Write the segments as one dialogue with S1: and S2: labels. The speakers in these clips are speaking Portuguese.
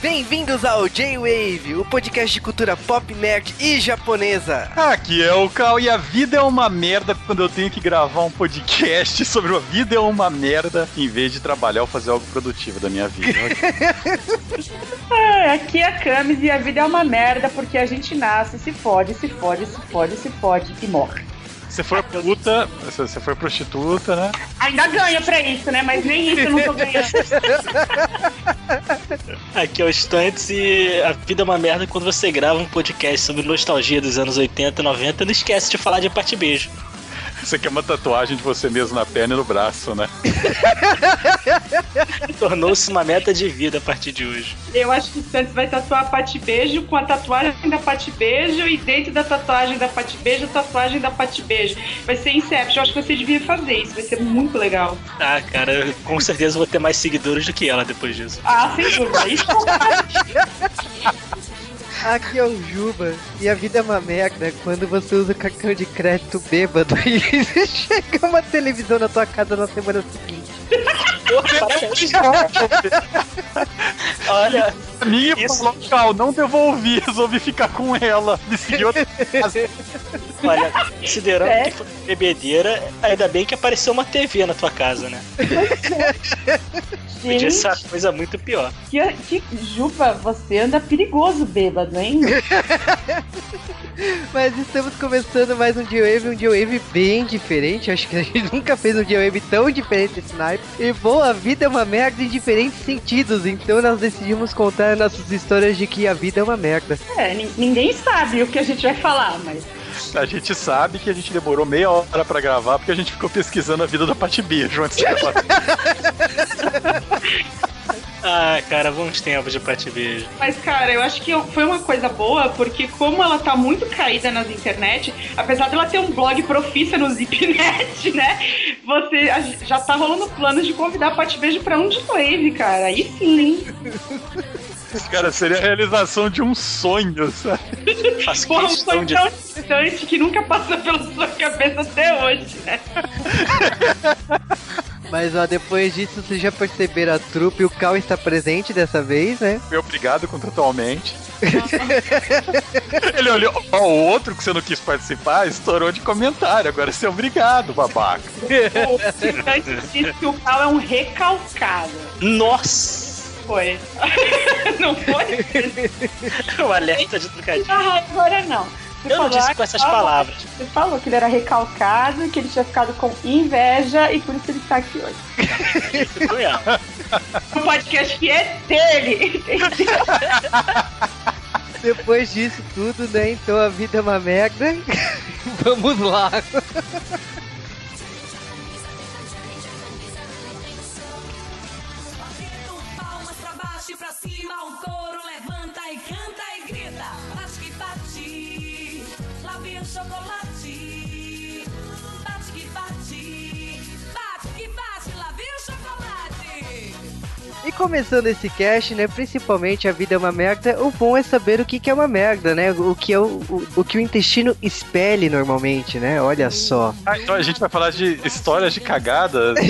S1: Bem-vindos ao J-Wave, o podcast de cultura pop, nerd e japonesa.
S2: Aqui é o Cal e a vida é uma merda quando eu tenho que gravar um podcast sobre a vida é uma merda em vez de trabalhar ou fazer algo produtivo da minha vida.
S3: ah, aqui é a Camis e a vida é uma merda porque a gente nasce, se fode, se fode, se fode, se fode e morre.
S2: Você for puta, você for prostituta, né?
S3: Ainda ganha pra isso, né? Mas nem isso eu não tô ganhando.
S4: Aqui é o Estantes e a vida é uma merda quando você grava um podcast sobre nostalgia dos anos 80 e 90 não esquece de falar de parte beijo.
S2: Você quer uma tatuagem de você mesmo na perna e no braço, né?
S4: Tornou-se uma meta de vida a partir de hoje.
S3: Eu acho que o Santos vai tatuar a Pati Beijo com a tatuagem da Pati Beijo e dentro da tatuagem da Pati Beijo, a tatuagem da Pati Beijo. Vai ser Inception. Eu acho que você devia fazer isso. Vai ser muito legal.
S4: Ah, cara, eu com certeza vou ter mais seguidores do que ela depois disso.
S3: Ah, sem dúvida. Isso
S1: Aqui é o Juba e a vida é uma merda quando você usa cartão de crédito bêbado e chega uma televisão na tua casa na semana seguinte.
S2: Olha, minha isso... local, não devolvi, resolvi ficar com ela. Me seguiu
S4: Olha, considerando é. que foi bebedeira, ainda bem que apareceu uma TV na tua casa, né? Podia ser uma coisa muito pior.
S3: Que, que Juba, você anda perigoso bêbado, hein?
S1: Mas estamos começando mais um G-Wave, um G-Wave bem diferente. Acho que a gente nunca fez um G-Wave tão diferente desse naipe. E bom, a vida é uma merda em diferentes sentidos. Então nós decidimos contar nossas histórias de que a vida é uma merda.
S3: É, ninguém sabe o que a gente vai falar, mas.
S2: A gente sabe que a gente demorou meia hora para gravar porque a gente ficou pesquisando a vida da Pati Beijo antes de gravar.
S4: Ah, cara, bons tempos de Pati Beijo.
S3: Mas, cara, eu acho que foi uma coisa boa, porque como ela tá muito caída nas internet, apesar dela ter um blog profissa no Zipnet, né? Você já tá rolando planos de convidar a Pati Beijo pra um de wave, cara. Aí sim, hein?
S2: Cara, seria a realização de um sonho, sabe?
S3: Faz Porra, um sonho de... tão distante que nunca passou pela sua cabeça até hoje, né?
S1: Mas ó, depois disso vocês já perceberam a trupe, o Cal está presente dessa vez, né?
S2: Foi obrigado contratualmente. Ele olhou, ó, o outro que você não quis participar estourou de comentário. Agora você é obrigado, babaca.
S3: Disse que o Cal é um recalcado.
S4: Nossa!
S3: Foi. não foi?
S4: o alerta de trocadilho.
S3: Ah, agora não.
S4: Você eu não disse com essas palavras.
S3: Você falou que ele era recalcado, que ele tinha ficado com inveja e por isso ele está aqui hoje. o podcast que é dele, entendeu?
S1: Depois disso tudo, né? Então a vida é uma merda. Vamos lá. Começando esse cast, né? Principalmente a vida é uma merda. O bom é saber o que, que é uma merda, né? O que é o, o, o que o intestino expele normalmente, né? Olha só.
S2: Ah, então a gente vai falar de histórias de cagada.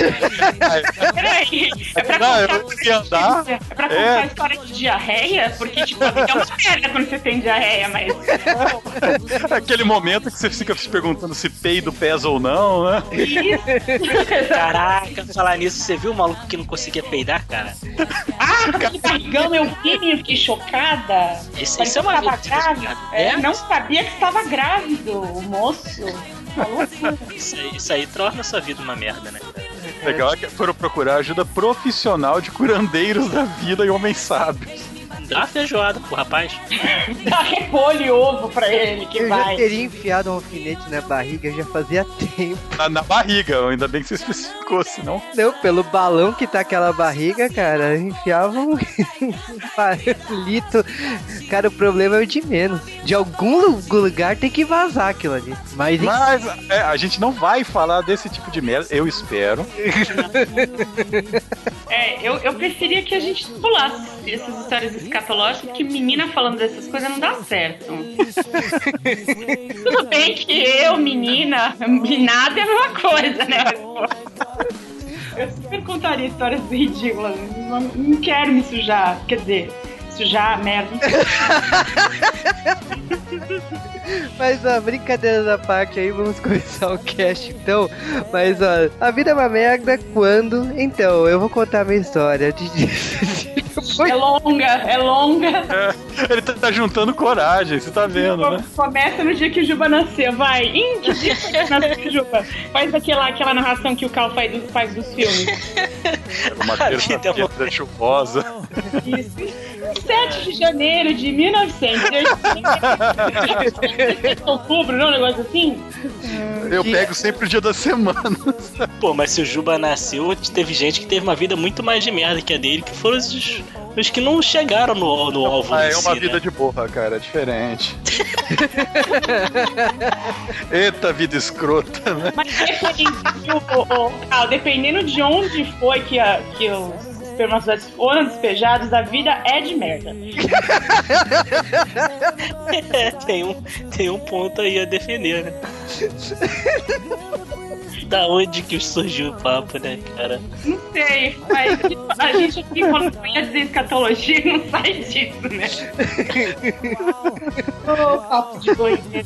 S3: Peraí, é pra Não, contar, eu ia andar. É pra contar é. história de diarreia? Porque, tipo, é uma merda quando você tem diarreia, mas.
S2: Aquele momento que você fica se perguntando se peido pesa ou não, né?
S4: Isso. Caraca, falar nisso, você viu o maluco que não conseguia peidar, cara?
S3: Ah, que barrigão, eu vi, eu fiquei chocada.
S4: Isso, isso é uma
S3: grávida. É, é, não sabia que estava grávido, o moço.
S4: Isso aí, isso aí torna a sua vida uma merda, né?
S2: Legal é que foram procurar ajuda profissional de curandeiros da vida e homens sábios.
S4: Dá uma feijoada pro rapaz.
S3: Dá repolho e ovo pra ele, que
S1: eu
S3: vai.
S1: Eu já teria enfiado um alfinete na barriga já fazia tempo.
S2: Na, na barriga, ainda bem que você especificou, senão...
S1: Não, pelo balão que tá aquela barriga, cara, enfiava um palito. Cara, o problema é o de menos. De algum lugar tem que vazar aquilo ali. Mas,
S2: Mas é, a gente não vai falar desse tipo de merda, eu espero.
S3: é, eu, eu preferia que a gente pulasse essas histórias escatológicas, porque menina falando dessas coisas não dá certo. Tudo bem que eu, menina, nada é a mesma coisa, né? Eu super contaria histórias ridículas. Não, não quero me sujar. Quer dizer, sujar, merda.
S1: Mas ó, brincadeira da parte aí, vamos começar o cast então. Mas ó, a vida é uma merda quando. Então, eu vou contar a minha história. De,
S3: É longa, é longa.
S2: É, ele tá, tá juntando coragem, você tá vendo, né?
S3: Começa no dia que o Juba nasceu, vai. Em que dia que nasceu, Juba? Faz aquela, aquela narração que o Cal faz, dos- faz dos filmes.
S2: Era uma
S4: A
S2: terça
S4: vida é uma-
S2: feira chuvosa.
S3: Isso. Em 7 de janeiro de 1900. Outubro, não? Um negócio assim?
S2: Eu pego sempre o dia da semana.
S4: Pô, mas se o Juba nasceu, teve gente que teve uma vida muito mais de merda que a dele, que foram os, os que não chegaram no, no alvo
S2: Ah, é uma
S4: si,
S2: vida
S4: né?
S2: de borra, cara, é diferente. Eita, vida escrota, né?
S3: Mas depende, o, o, o- Cal, dependendo de onde foi que, a, que os espermatozoides foram despejados, a vida é de merda.
S4: É, tem um, tem um ponto aí a defender, né? da onde que surgiu o papo, né, cara?
S3: Não sei, mas a gente aqui, quando dizer escatologia, não sai disso, né? Ô, papo de doideira.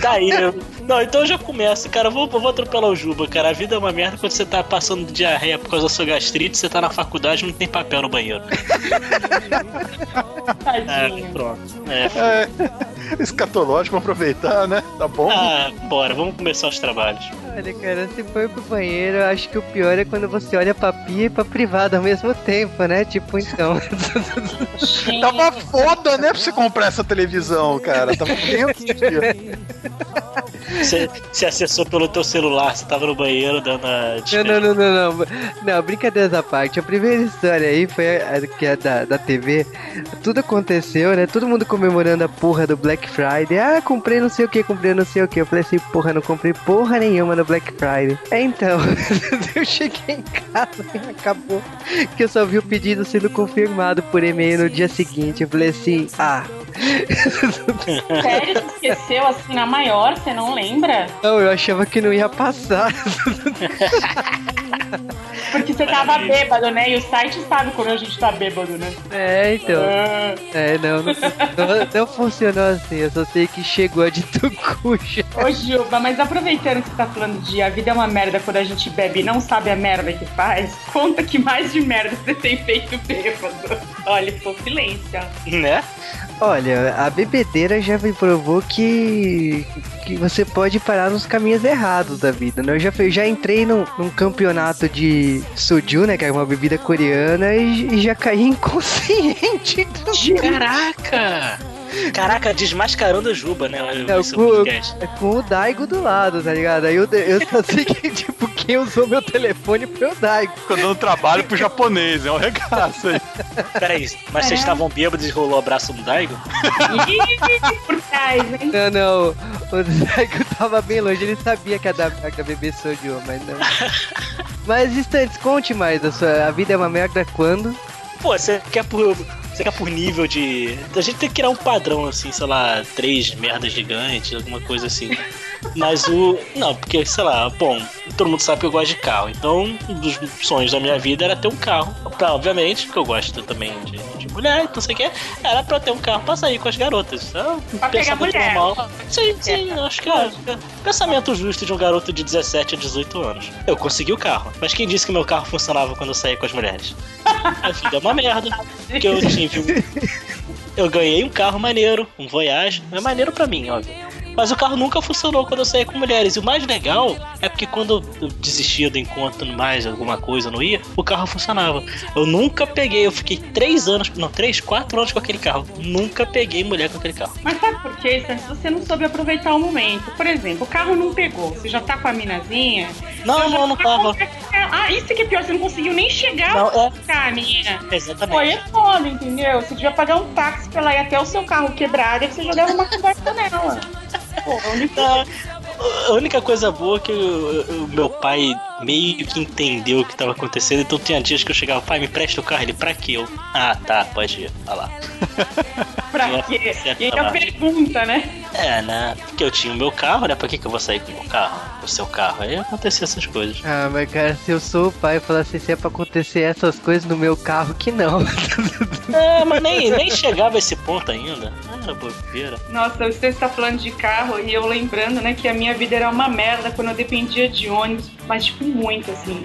S4: Daí, eu... não, então eu já começo, cara. Eu vou, eu vou atropelar o Juba, cara. A vida é uma merda quando você tá passando diarreia por causa da sua gastrite, você tá na faculdade e não tem papel no banheiro. É,
S3: Tadinho.
S4: pronto. É.
S2: É, escatológico, vamos aproveitar, né? Tá bom?
S4: Ah, bora, vamos começar os trabalhos.
S1: Olha, cara, se for pro banheiro, eu acho que o pior é quando você olha pra pia e pra privado ao mesmo tempo, né? Tipo, então.
S2: Tava foda, né, pra você comprar essa televisão, cara. Tava dentro dia.
S4: Você, você acessou pelo teu celular, você tava no banheiro dando a
S1: Não, não, não, não, não. Não, brincadeira da parte. A primeira história aí foi a, a- que é da, da TV. Tudo aconteceu, né? Todo mundo comemorando a porra do Black Friday. Ah, comprei não sei o que, comprei não sei o que. Eu falei assim, porra, não comprei porra nenhuma no Black Friday. É, então, eu cheguei em casa e acabou que eu só vi o pedido sendo confirmado por e-mail no dia seguinte. Eu falei assim, ah,
S3: sério, você esqueceu assim na maior, você não lembra?
S1: não, eu achava que não ia passar.
S3: Porque você tava bêbado, né? E o site sabe quando a gente tá bêbado, né?
S1: É, então.
S3: Ah,
S1: É, não, não, não, não funcionou assim. Eu só sei que chegou de tucuja.
S3: Ô Juba, mas aproveitando que você tá falando de a vida é uma merda quando a gente bebe e não sabe a merda que faz, conta que mais de merda você tem feito bêbado. Olha, ficou silêncio.
S4: Né?
S1: Olha, a bebedeira já me provou que, que você pode parar nos caminhos errados da vida, né? Eu já, já entrei num, num campeonato de soju, né? Que é uma bebida coreana, e, e já caí inconsciente.
S4: Caraca! Caraca, desmascarando o Juba, né?
S1: É,
S4: Esse
S1: com,
S4: podcast.
S1: é com o Daigo do lado, tá ligado? Aí eu, eu só sei que, tipo, quem usou meu telefone foi o Daigo.
S2: Ficou dando trabalho pro japonês, é um regaço aí.
S4: Peraí, mas vocês estavam bêbados e rolou o abraço no Daigo?
S3: Por trás, hein?
S1: Não, não, o Daigo tava bem longe, ele sabia que a da que a bebê soju, mas não. Mas, Stantes, conte mais, a, sua, a vida é uma merda quando?
S4: Pô, você quer por. Você quer por nível de. A gente tem que criar um padrão, assim, sei lá, três merdas gigantes, alguma coisa assim. Mas o. Não, porque, sei lá, bom, todo mundo sabe que eu gosto de carro. Então, um dos sonhos da minha vida era ter um carro. Pra, obviamente, porque eu gosto também de, de mulher, então sei o que. Era pra ter um carro pra sair com as garotas. Então,
S3: Pra pegar mulher.
S4: normal. Sim, sim, acho que é. é pensamento justo de um garoto de 17 a 18 anos. Eu consegui o carro. Mas quem disse que meu carro funcionava quando eu saía com as mulheres? A vida é uma merda. Que eu tive. um- Eu ganhei um carro maneiro, um Voyage. É maneiro pra mim, óbvio. Mas o carro nunca funcionou quando eu saía com mulheres. E o mais legal é porque quando eu desistia do encontro, mais alguma coisa, não ia, o carro funcionava. Eu nunca peguei, eu fiquei três anos, não, três, quatro anos com aquele carro. Nunca peguei mulher com aquele carro.
S3: Mas sabe por quê? Santos? Você não soube aproveitar o momento. Por exemplo, o carro não pegou. Você já tá com a minazinha.
S4: Não, não, não
S3: tá
S4: tava.
S3: com- Ah, isso que é pior. Você não conseguiu nem chegar
S4: Não, é.
S3: com a menina.
S4: Exatamente.
S3: é foda, entendeu? Você devia pagar um táxi pra ela ir até o seu carro quebrado e você já dava uma conversa nela. Onde
S4: Tá. A única coisa boa é que o, meu pai meio que entendeu o que tava acontecendo, então tinha dias que eu chegava, pai, me presta o carro, ele, pra quê? Eu, ah, tá, pode ir, vai lá.
S3: pra quê? E aí a pergunta, né?
S4: É, né? Porque eu tinha o meu carro, né? Pra que, que eu vou sair com o meu carro? O seu carro. Aí acontecia essas coisas.
S1: Ah, mas cara, se eu sou o pai e falar assim, se é pra acontecer essas coisas no meu carro, que não.
S4: É, mas nem, nem chegava a esse ponto ainda. Ah, Era bobeira.
S3: Nossa, você está falando de carro e eu lembrando, né, que a minha vida era uma merda quando eu dependia de ônibus, mas tipo muito assim.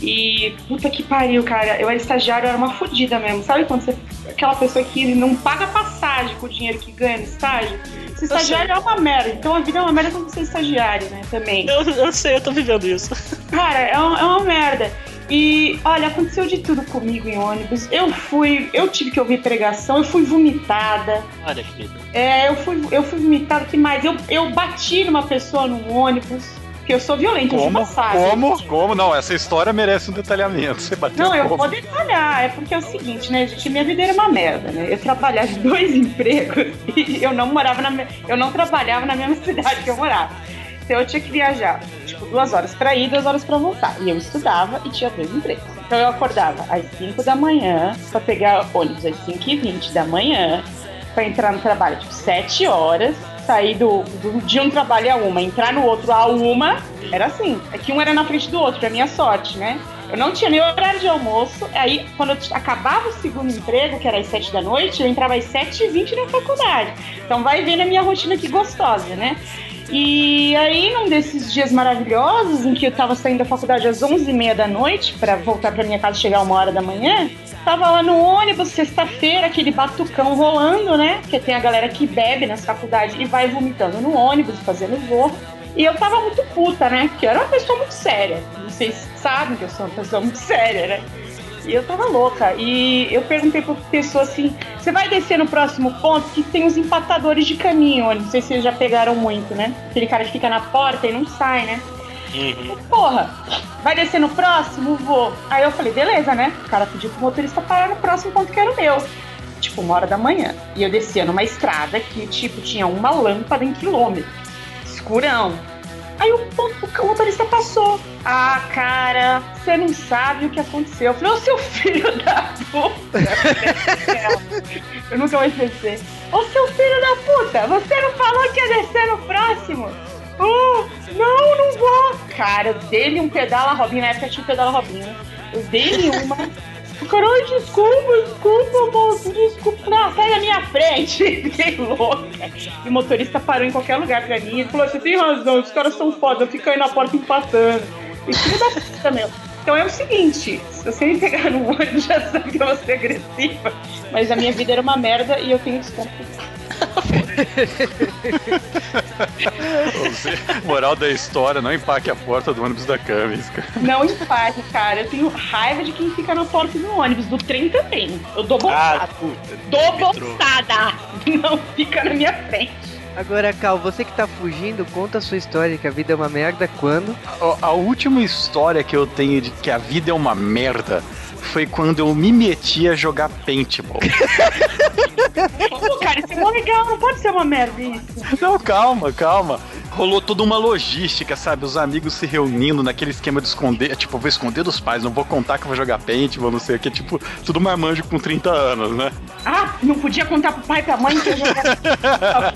S3: E puta que pariu, cara. Eu era estagiário, eu era uma fodida mesmo. Sabe quando você. Aquela pessoa que não paga passagem com o dinheiro que ganha no estágio? Ser estagiário é uma merda. Então a vida é uma merda quando você é estagiário, né? Também.
S4: Eu, eu sei, eu tô vivendo isso.
S3: Cara, é uma, é uma merda. E olha, aconteceu de tudo comigo em ônibus. Eu fui, eu tive que ouvir pregação, eu fui vomitada.
S4: Olha, querido.
S3: É, eu fui, eu fui vomitada, que mais? Eu, eu bati numa pessoa num ônibus, porque eu sou violenta,
S2: Como?
S3: passagem.
S2: Como? Como? Não, essa história merece um detalhamento. Você bateu
S3: Não, eu
S2: como?
S3: vou detalhar. É porque é o seguinte, né, gente? Minha vida era uma merda, né? Eu trabalhava em dois empregos e eu não morava na eu não trabalhava na mesma cidade que eu morava. Então eu tinha que viajar, tipo, duas horas pra ir, duas horas pra voltar. E eu estudava e tinha dois empregos. Então eu acordava às 5 da manhã pra pegar ônibus às 5 e 20 da manhã pra entrar no trabalho, tipo, 7 horas. Sair do, do, de um trabalho a uma, entrar no outro a uma, era assim. É que um era na frente do outro, pra minha sorte, né? Eu não tinha nem horário de almoço. Aí, quando eu acabava o segundo emprego, que era às 7 da noite, eu entrava às 7h20 na faculdade. Então, vai ver na minha rotina que gostosa, né? E aí, num desses dias maravilhosos, em que eu tava saindo da faculdade às 11h30 da noite, pra voltar pra minha casa chegar uma hora da manhã, tava lá no ônibus, sexta-feira, aquele batucão rolando, né? Porque tem a galera que bebe nas faculdades e vai vomitando no ônibus, fazendo voo. E eu tava muito puta, né? Porque eu era uma pessoa muito séria. Vocês sabem que eu sou uma pessoa muito séria, né? E eu tava louca. E eu perguntei pra pessoa assim: você vai descer no próximo ponto que tem os empatadores de caminho, não sei se vocês já pegaram muito, né? Aquele cara que fica na porta e não sai, né?
S4: Uhum.
S3: Porra, vai descer no próximo? Vou. Aí eu falei, beleza, né? O cara pediu pro motorista parar no próximo ponto que era o meu. Tipo, uma hora da manhã. E eu descia numa estrada que, tipo, tinha uma lâmpada em quilômetro. Escurão. Aí o, o, o motorista passou. Ah, cara, você não sabe o que aconteceu. Eu falei, ô seu filho da puta. eu nunca vou esquecer. Ô seu filho da puta, você não falou que ia descer no próximo? Oh, não, não vou. Cara, eu dei-lhe um pedala Robinho. Na época tinha um pedala Robinho. né? Eu dei-lhe uma. Ai, desculpa, desculpa, moço, desculpa. Não, sai da minha frente. Fiquei louca. E o motorista parou em qualquer lugar pra mim. Ele falou: Você tem razão, os caras são foda, fica aí na porta empatando. E filho da puta, meu. Então é o seguinte: se você me pegar no ônibus, já sabe que eu vou ser agressiva. Mas a minha vida era uma merda e eu tenho desconto.
S2: Moral da história, não empaque a porta do ônibus da Camis, cara.
S3: Não empate, cara. Eu tenho raiva de quem fica na porta do ônibus. Do trem também. Eu dou bolsada.
S4: Ah, puta.
S3: dou bolsada. Não fica na minha frente.
S1: Agora, Cal, você que tá fugindo, conta a sua história, que a vida é uma merda quando.
S2: A- A última história que eu tenho de que a vida é uma merda foi quando eu me meti a jogar paintball.
S3: Pô, cara, isso é mó legal. Não pode ser uma merda isso.
S2: Não, calma, calma. Rolou toda uma logística, sabe? Os amigos se reunindo naquele esquema de esconder. Tipo, eu vou esconder dos pais, não vou contar que eu vou jogar paintball, não sei o que. Tipo, tudo marmanjo com 30 anos, né?
S3: Ah, não podia contar pro pai e pra mãe que eu jogava.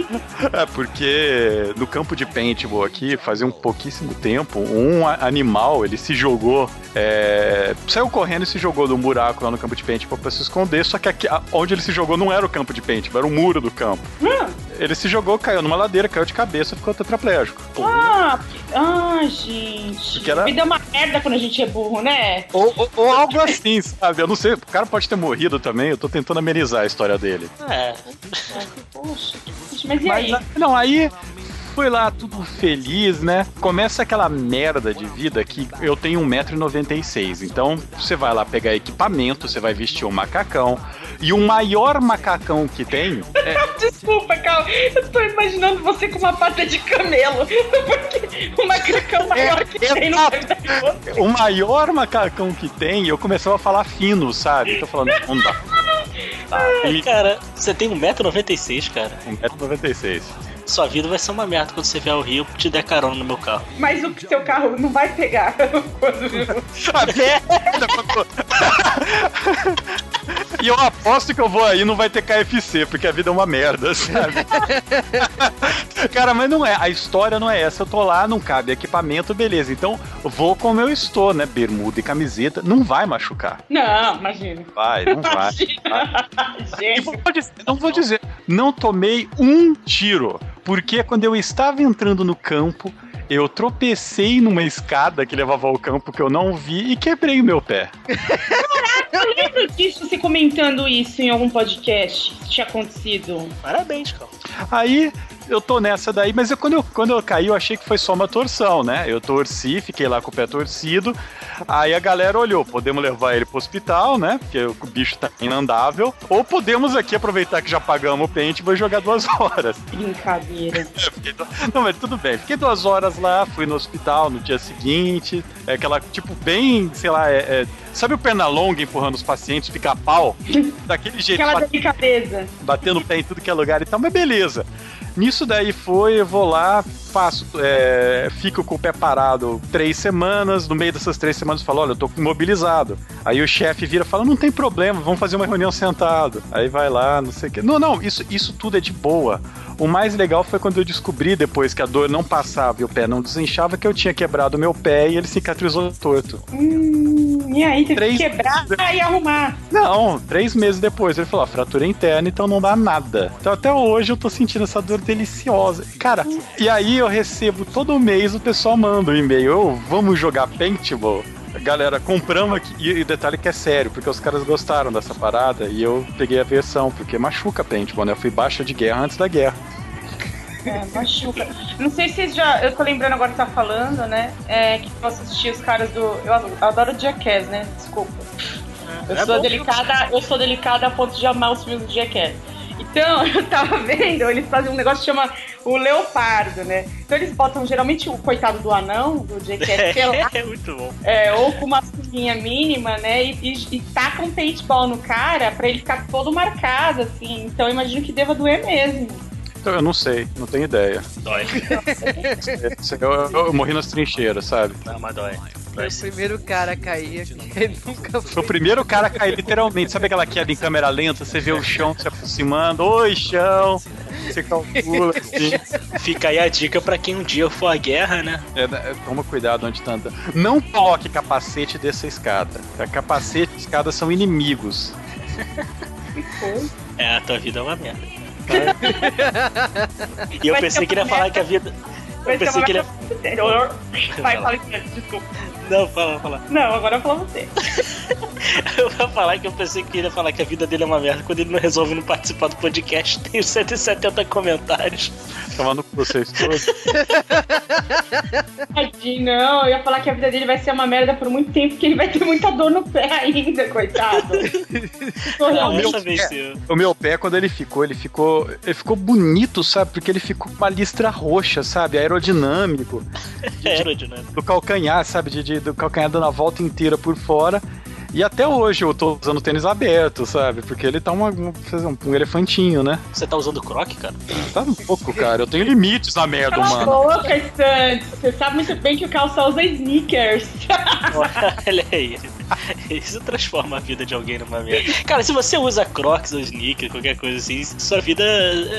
S2: É, porque no campo de paintball aqui, fazia um pouquíssimo tempo, um animal, ele se jogou, é, saiu correndo e se jogou num buraco lá no campo de paintball pra se esconder, só que aqui, onde ele se jogou não era o campo de paintball, era o muro do campo.
S3: Hum,
S2: Ele se jogou, caiu numa ladeira, caiu de cabeça e ficou tetraplégico.
S3: ah, ah, gente.
S2: Porque era-
S3: vida é uma merda quando a gente é burro, né?
S2: Ou, ou- ou algo assim, sabe? Eu não sei, o cara pode ter morrido também, eu tô tentando amenizar a história dele.
S4: É,
S3: Poxa, mas e
S2: Mas,
S3: aí?
S2: a- não, aí foi lá tudo feliz, né? Começa aquela merda de vida que eu tenho 1,96m. Então você vai lá pegar equipamento, você vai vestir um macacão. E o maior macacão que tem é,
S3: Desculpa, Cal. Eu tô imaginando você com uma pata de camelo. Porque o macacão maior que tem no
S2: exato.
S3: deve dar em você.
S2: o maior macacão que tem, eu começava a falar fino, sabe? Tô falando, não dá. Tá, ele-
S4: cara, você tem 1,96m, cara.
S2: 1,96m.
S4: Sua vida vai ser uma merda quando você vier ao Rio e te der carona no meu carro.
S3: Mas o seu carro não vai pegar quando.
S2: A merda, quando- E eu aposto que eu vou aí não vai ter KFC, porque a vida é uma merda, sabe? Cara, mas não é. A história não é essa. Eu tô lá, não cabe equipamento, beleza. Então, vou como eu estou, né? Bermuda e camiseta. Não vai machucar.
S3: Não, imagina.
S2: Vai, não vai.
S3: Imagina. Gente,
S2: vou dizer- não vou dizer, não tomei um tiro. Porque quando eu estava entrando no campo, eu tropecei numa escada que levava ao campo que eu não vi e quebrei o meu pé.
S3: eu lembro disso, você comentando isso em algum podcast que tinha acontecido.
S4: Parabéns, cara.
S2: Aí eu tô nessa daí, mas eu, quando, eu, quando eu caí, eu achei que foi só uma torção, né? Eu torci, fiquei lá com o pé torcido. Aí a galera olhou, podemos levar ele pro hospital, né? Porque o bicho tá inandável. Ou podemos aqui aproveitar que já pagamos o pente e vou jogar duas horas.
S3: Brincadeira.
S2: Fiquei du- Não, mas tudo bem. Fiquei duas horas lá, fui no hospital no dia seguinte. É aquela, tipo, bem, sei lá, é, é- sabe o Pernalonga empurrando os pacientes, pica pau? Daquele jeito,
S3: Aquela
S2: bat-
S3: delicadeza.
S2: batendo o pé em tudo que é lugar e tal, mas beleza. Nisso daí foi, eu vou lá, faço, é, fico com o pé parado três semanas. No meio dessas três semanas, falo: olha, eu tô imobilizado. Aí o chefe vira e fala: não tem problema, vamos fazer uma reunião sentado. Aí vai lá, não sei o quê. Não, não, isso, isso tudo é de boa. O mais legal foi quando eu descobri, depois que a dor não passava e o pé não desinchava, que eu tinha quebrado o meu pé e ele cicatrizou torto.
S3: Hum, e aí, teve
S2: Três
S3: que quebrar
S2: meses.
S3: e arrumar.
S2: Não, três meses depois ele falou: "Ó, fratura interna, então não dá nada. Então até hoje eu tô sentindo essa dor deliciosa. Cara, e aí eu recebo todo mês o pessoal manda um e-mail: "Ô, vamos jogar paintball? Galera, compramos aqui. E, e detalhe que é sério, porque os caras gostaram dessa parada e eu peguei a versão, porque machuca paintball, né? Eu fui baixa de guerra antes da guerra.
S3: É, machuca. Não sei se vocês já. Eu tô lembrando agora que tá falando, né? É que eu assisti os caras do. Eu adoro Jackass, né? Desculpa. Eu
S4: É
S3: sou
S4: bom.
S3: delicada, eu sou delicada a ponto de amar os filmes do Jackass. Então, eu tava vendo, eles fazem um negócio que chama o leopardo, né? Então eles botam geralmente o coitado do anão, do sei lá,
S4: É muito bom.
S3: é, ou com uma sunguinha mínima, né? E, e, e tacam paintball no cara pra ele ficar todo marcado, assim. Então eu imagino que deva doer mesmo.
S2: Então eu não sei, não tenho ideia.
S4: Dói.
S2: Eu, eu- eu morri nas trincheiras, sabe?
S4: Não, mas dói.
S1: Foi o primeiro cara a cair aqui. Nunca
S2: Foi
S1: foi.
S2: o primeiro cara a cair, literalmente. Sabe aquela queda em câmera lenta? Você vê o chão se aproximando. Oi, chão! Você calcula, assim.
S4: Fica aí a dica pra quem um dia for à guerra, né?
S2: É, é, toma cuidado onde tá andando. Não coloque capacete dessa escada. A capacete e escada são inimigos.
S4: É, a tua vida é uma merda. E eu
S3: Vai
S4: pensei que ele ia falar que a vida.
S3: Vai
S4: Eu pensei que ele ia.
S3: Vai, fala isso, desculpa.
S4: Não, fala, fala.
S3: Não, agora eu falo você.
S4: Eu vou falar que eu pensei que ele ia falar que a vida dele é uma merda quando ele não resolve não participar do podcast. Tem os 170 comentários.
S2: Com vocês todos.
S3: Tadinho, não, eu ia falar que a vida dele vai ser uma merda por muito tempo, porque ele vai ter muita dor no pé ainda, coitado.
S4: Não, essa vez sim.
S2: O meu pé, quando ele ficou, ele ficou. Ele ficou bonito, sabe? Porque ele ficou com uma listra roxa, sabe? Aerodinâmico.
S4: É aerodinâmico.
S2: Do calcanhar, sabe? De, de- do calcanhar dando a volta inteira por fora. E até hoje eu tô usando tênis aberto, sabe? Porque ele tá uma, um, um elefantinho, né?
S4: Você tá usando croque, cara?
S2: Tá um pouco, cara. Eu tenho limites na merda,
S3: Cala
S2: mano.
S3: boca, Santos. Você sabe muito bem que o calça usa sneakers.
S4: Olha aí. Isso transforma a vida de alguém numa merda. Cara, se você usa crocs ou sneakers, qualquer coisa assim, sua vida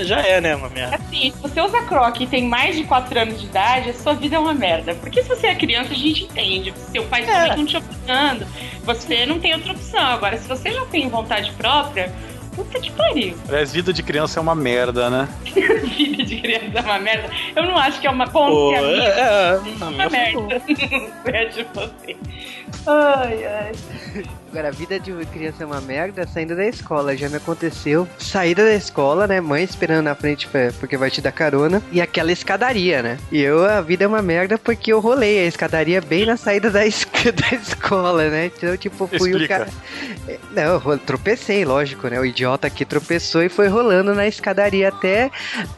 S4: já é, né, uma merda.
S3: Assim, se você usa croque e tem mais de 4 anos de idade, a sua vida é uma merda. Porque se você é criança, a gente entende. Seu pai e
S4: É.
S3: estão te obrigando. Você não tem outra opção. Agora, se você já tem vontade própria, puta que pariu.
S2: Aliás, vida de criança é uma merda, né?
S3: Vida de criança é uma merda. Eu não acho que é uma. Bom,
S4: é, é,
S3: é uma merda. Vejo você. Ai, ai.
S1: Agora, a vida de criança é uma merda saindo da escola. Já me aconteceu. Saída da escola, né? Mãe esperando na frente porque vai te dar carona. E aquela escadaria, né? E eu, a vida é uma merda porque eu rolei a escadaria bem na saída da, es- da escola, né? Então, tipo, fui
S2: Explica.
S1: o cara. Não, eu ro- tropecei, lógico, né? O idiota aqui tropeçou e foi rolando na escadaria até.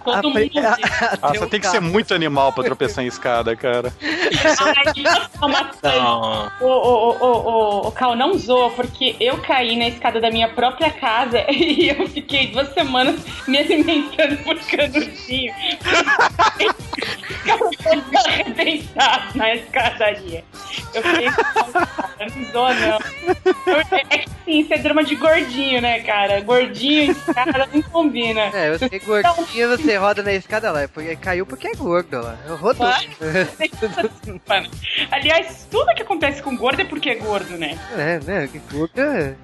S3: Todo
S1: a
S3: mundo vê.
S2: Ah,
S1: o
S2: tem que ser muito animal pra tropeçar em escada, cara.
S3: Ai, coisa.
S4: Não.
S3: O, o, o, o, o Cal não zoa, porque eu caí na escada da minha própria casa e eu fiquei duas semanas me alimentando por canudinho. Ficava todo arrebentado na escadaria. Eu fiquei. não zoa, não. É que sim, isso é drama de gordinho, né, cara? Gordinho e escada não combina.
S1: É, você é gordinho, você roda na escada lá. Porque caiu porque é gordo lá. Rodou.
S3: Mano, Aliás, tudo que acontece com gordo é porque é gordo, né?
S1: É, né? Que gordo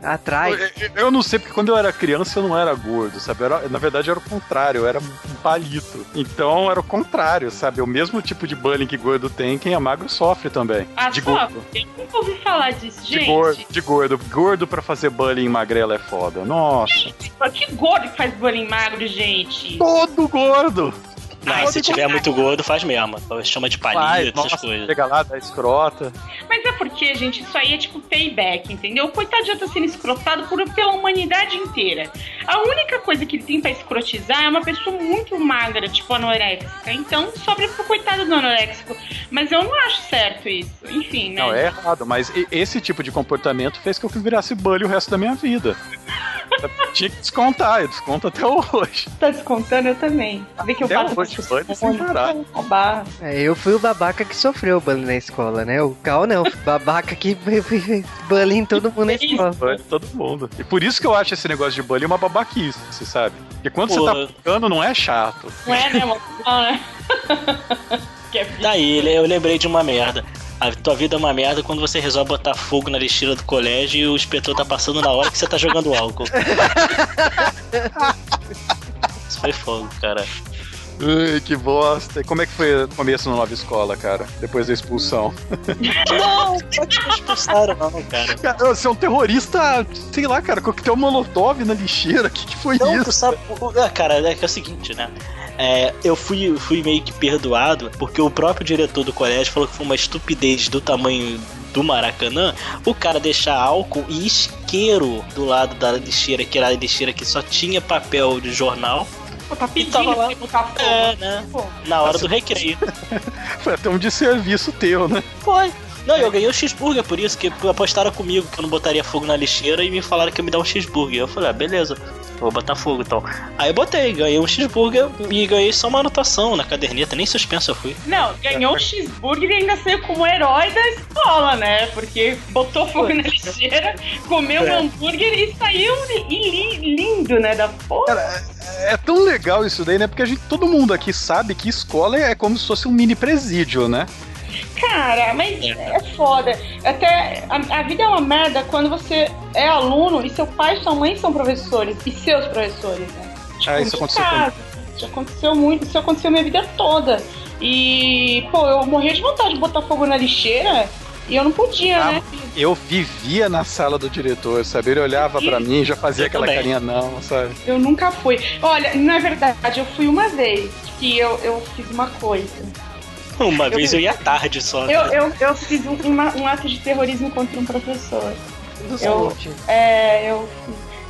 S1: atrai.
S2: Eu, eu não sei, porque quando eu era criança eu não era gordo, sabe? Era- na verdade era o contrário, eu era um palito. Então era o contrário, sabe? O mesmo tipo de bullying que gordo tem, quem é magro sofre também.
S3: Ah,
S2: de
S3: só,
S2: gordo.
S3: eu nunca ouvi falar disso,
S2: De
S3: gente.
S2: gordo, de gordo. Gordo pra fazer bullying em magrela é foda. Nossa.
S3: Que gordo que faz bullying magro, gente?
S2: Todo gordo.
S4: Mas se tiver muito gordo, faz mesmo. Chama de palito, essas
S2: nossa,
S4: coisas.
S2: chega lá, dá escrota.
S3: Mas é porque, gente, isso aí é tipo payback, entendeu? O coitado já tá sendo escrotado por, pela humanidade inteira. A única coisa que ele tem pra escrotizar é uma pessoa muito magra, tipo anoréxica. Então sobra pro coitado do anoréxico. Mas eu não acho certo isso. Enfim, né?
S2: Não, é errado, mas esse tipo de comportamento fez com que eu virasse bully o resto da minha vida. Tinha que descontar, eu desconto até hoje.
S3: Tá descontando, eu também. Vê que eu
S2: Até
S3: faço
S2: sem parar.
S3: roubar.
S1: É, eu fui o babaca que sofreu bullying na escola, né? O Cal não, babaca que bullying todo mundo na escola.
S2: Bullying todo mundo. E por isso que eu acho esse negócio de bullying uma babaquice, você sabe? Porque quando
S4: Pô.
S2: você tá brincando, não é chato.
S3: Não é, né, mano? Não, né? que é
S4: Daí eu lembrei de uma merda. A tua vida é uma merda quando você resolve botar fogo na lixeira do colégio e o inspetor tá passando na hora que você tá jogando álcool. Isso foi fogo, cara.
S2: Ai, que bosta. Como é que foi o começo na nova escola, cara? Depois da expulsão.
S4: Não, não te expulsaram, não, cara.
S2: Cara, você é um terrorista, sei lá, cara, coquetel molotov na lixeira. O que, que foi
S4: Não,
S2: isso?
S4: tu sabe. ah, Cara, é que é o seguinte, né? É, eu fui, fui meio que perdoado porque o próprio diretor do colégio falou que foi uma estupidez do tamanho do Maracanã o cara deixar álcool e isqueiro do lado da lixeira, que era a lixeira que só tinha papel de jornal.
S3: Pô, tá
S4: E tava
S3: pedindo
S4: lá.
S3: pra botar fogo.
S4: É, né?
S3: Pô,
S4: Na hora do recreio.
S2: Foi até um desserviço teu, né?
S4: Foi. Não, eu ganhei o cheeseburger por isso, que apostaram comigo que eu não botaria fogo na lixeira e me falaram que ia me dar um cheeseburger. Eu falei, ah, beleza, vou botar fogo então. Aí eu botei, ganhei um cheeseburger e ganhei só uma anotação na caderneta, nem suspenso eu fui.
S3: Não, ganhou o cheeseburger e ainda saiu como herói da escola, né? Porque botou fogo na lixeira, comeu um hambúrguer e saiu li- li- lindo, né? Da porra.
S2: É tão legal isso daí, né? Porque a gente, todo mundo aqui sabe que escola é como se fosse um mini presídio, né?
S3: Cara, mas é foda. Até a, a vida é uma merda quando você é aluno e seu pai e sua mãe são professores e seus professores, né?
S2: Ah, isso
S3: em
S2: aconteceu
S3: casa. Isso aconteceu muito, isso aconteceu minha vida toda. E, pô, eu morria de vontade de botar fogo na lixeira e eu não podia,
S2: Ah,
S3: né?
S2: Eu vivia na sala do diretor, sabe? Ele olhava pra mim e já fazia
S4: Eu
S2: aquela
S4: também.
S2: carinha não, sabe?
S3: Eu nunca fui. Olha, na verdade, eu fui uma vez que eu, eu fiz uma coisa.
S4: Uma vez eu ia tarde só.
S3: Eu, eu, eu fiz um, uma- um ato de terrorismo contra um professor. Eu, é, eu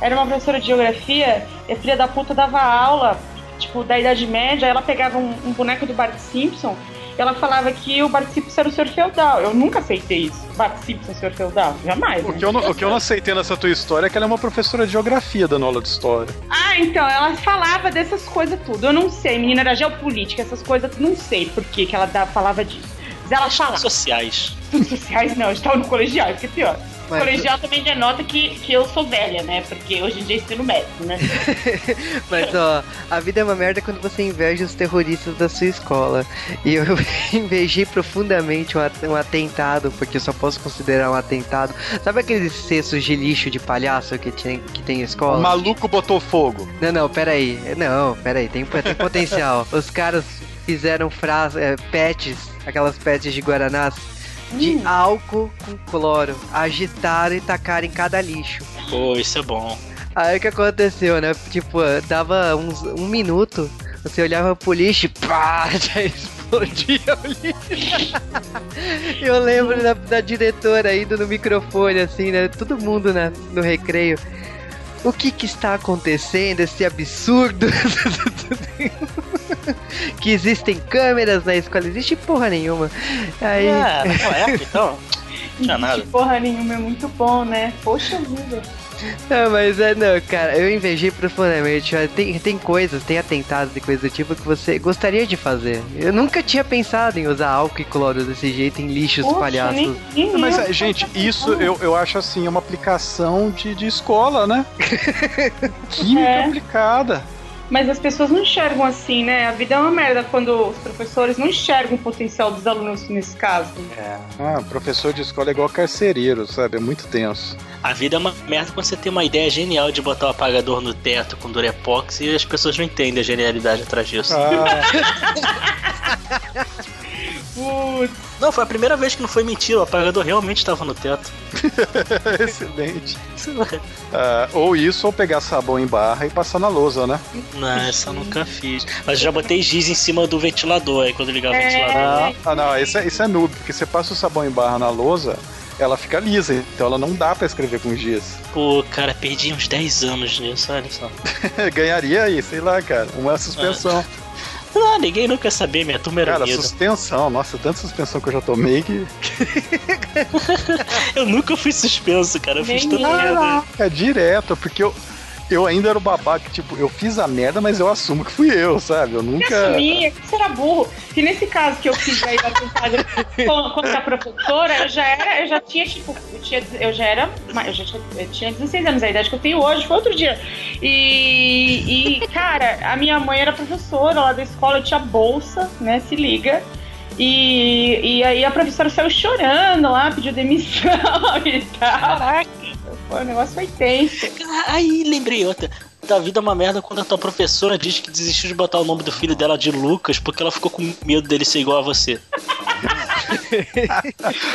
S3: era uma professora de geografia e a filha da puta dava aula, tipo, da Idade Média, ela pegava um, um boneco do Bart Simpson ela falava que o Bart Simpson era o senhor feudal. Eu nunca aceitei isso. Bart Simpson, senhor feudal? Jamais.
S2: O que, eu não, o que eu não aceitei nessa tua história é que ela é uma professora de geografia dando aula de história.
S3: Ah, então, ela falava dessas coisas tudo. Eu não sei, menina era geopolítica, essas coisas, não sei por que, que ela falava disso. Mas ela falava.
S4: Sociais.
S3: Sociais não, eu estava no colegial, que é pior.
S1: Mas-
S3: colegial também denota que, que eu sou velha, né? Porque hoje em dia ensino médio, né?
S1: Mas ó, a vida é uma merda quando você inveja os terroristas da sua escola. E eu invejei profundamente um at- um atentado, porque eu só posso considerar um atentado. Sabe aqueles cestos de lixo de palhaço que tem, que tem em
S2: O
S1: escola?
S2: maluco botou fogo.
S1: Não, não, peraí. Não, peraí, tem, tem potencial. Os caras fizeram frase, é, pets, aquelas pets de Guaranás, de álcool com cloro. Agitaram e tacaram em cada lixo.
S4: Pô, isso é bom.
S1: Aí o que aconteceu, né? Tipo, dava uns, um minuto, você olhava pro lixo e pá, já explodia o lixo. Eu lembro da, da diretora indo no microfone, assim, né? Todo mundo na, no recreio. O que que está acontecendo? Esse absurdo. que existem câmeras na escola. Existe porra nenhuma. Aí.
S4: Ah, naquela época, então. Não tinha nada.
S3: Porra nenhuma, é muito bom, né? Poxa vida.
S1: Não, mas é, não, cara, eu invejei profundamente. Tem, tem coisas, tem atentados e coisas do tipo que você gostaria de fazer. Eu nunca tinha pensado em usar álcool e cloro desse jeito em lixos
S3: Poxa,
S1: palhaços.
S3: nem- nem
S2: Mas,
S3: eu.
S2: gente, isso eu, eu acho assim, uma aplicação de, de escola, né? Química
S3: É.
S2: aplicada.
S3: Mas as pessoas não enxergam assim, né? A vida é uma merda quando os professores não enxergam o potencial dos alunos nesse caso.
S2: Ah, professor de escola é igual carcereiro, sabe? É muito tenso.
S4: A vida é uma merda quando você tem uma ideia genial de botar o apagador no teto com Durepox e as pessoas não entendem a genialidade atrás disso.
S2: Ah,
S3: Putz,
S4: Não, foi a primeira vez que não foi mentira, o apagador realmente estava no teto.
S2: excelente. Ah, ou isso, ou pegar sabão em barra e passar na lousa, né?
S4: Não, essa eu nunca fiz. Mas já botei giz em cima do ventilador, aí quando ligar o
S3: É.
S4: ventilador.
S2: Ah, não, isso é, isso é noob, porque você passa o sabão em barra na lousa, ela fica lisa, então ela não dá pra escrever com giz.
S4: Pô, cara, perdi uns 10 anos nisso, olha só.
S2: Ganharia aí, sei lá, cara, uma suspensão.
S4: Não, ninguém nunca quer saber, minha turma era
S2: Cara,
S4: unida.
S2: suspensão, nossa, tanta suspensão que eu já tomei que.
S4: Eu nunca fui suspenso, cara. Eu fiz
S3: Nem
S4: tanta
S3: eu.
S4: merda.
S2: Caraca, direto, porque eu, eu ainda era o babaca, tipo, eu fiz a merda, mas eu assumo que fui eu, sabe? Eu nunca.
S3: assumia, que você era burro. Que nesse caso que eu fiz aí da tentada com- contra a professora, eu já era, eu já tinha, tipo, eu, tinha, eu já era, eu já tinha, eu tinha 16 anos, a idade que eu tenho hoje, foi outro dia. E, e, cara, a minha mãe era professora lá da escola, eu tinha bolsa, né, se liga. E, e aí a professora saiu chorando lá, pediu demissão e tal.
S4: Caraca.
S3: Pô, o negócio foi tenso.
S4: Aí lembrei outra. Da vida é uma merda quando a tua professora diz que desistiu de botar o nome do filho dela de Lucas porque ela ficou com medo dele ser igual a você.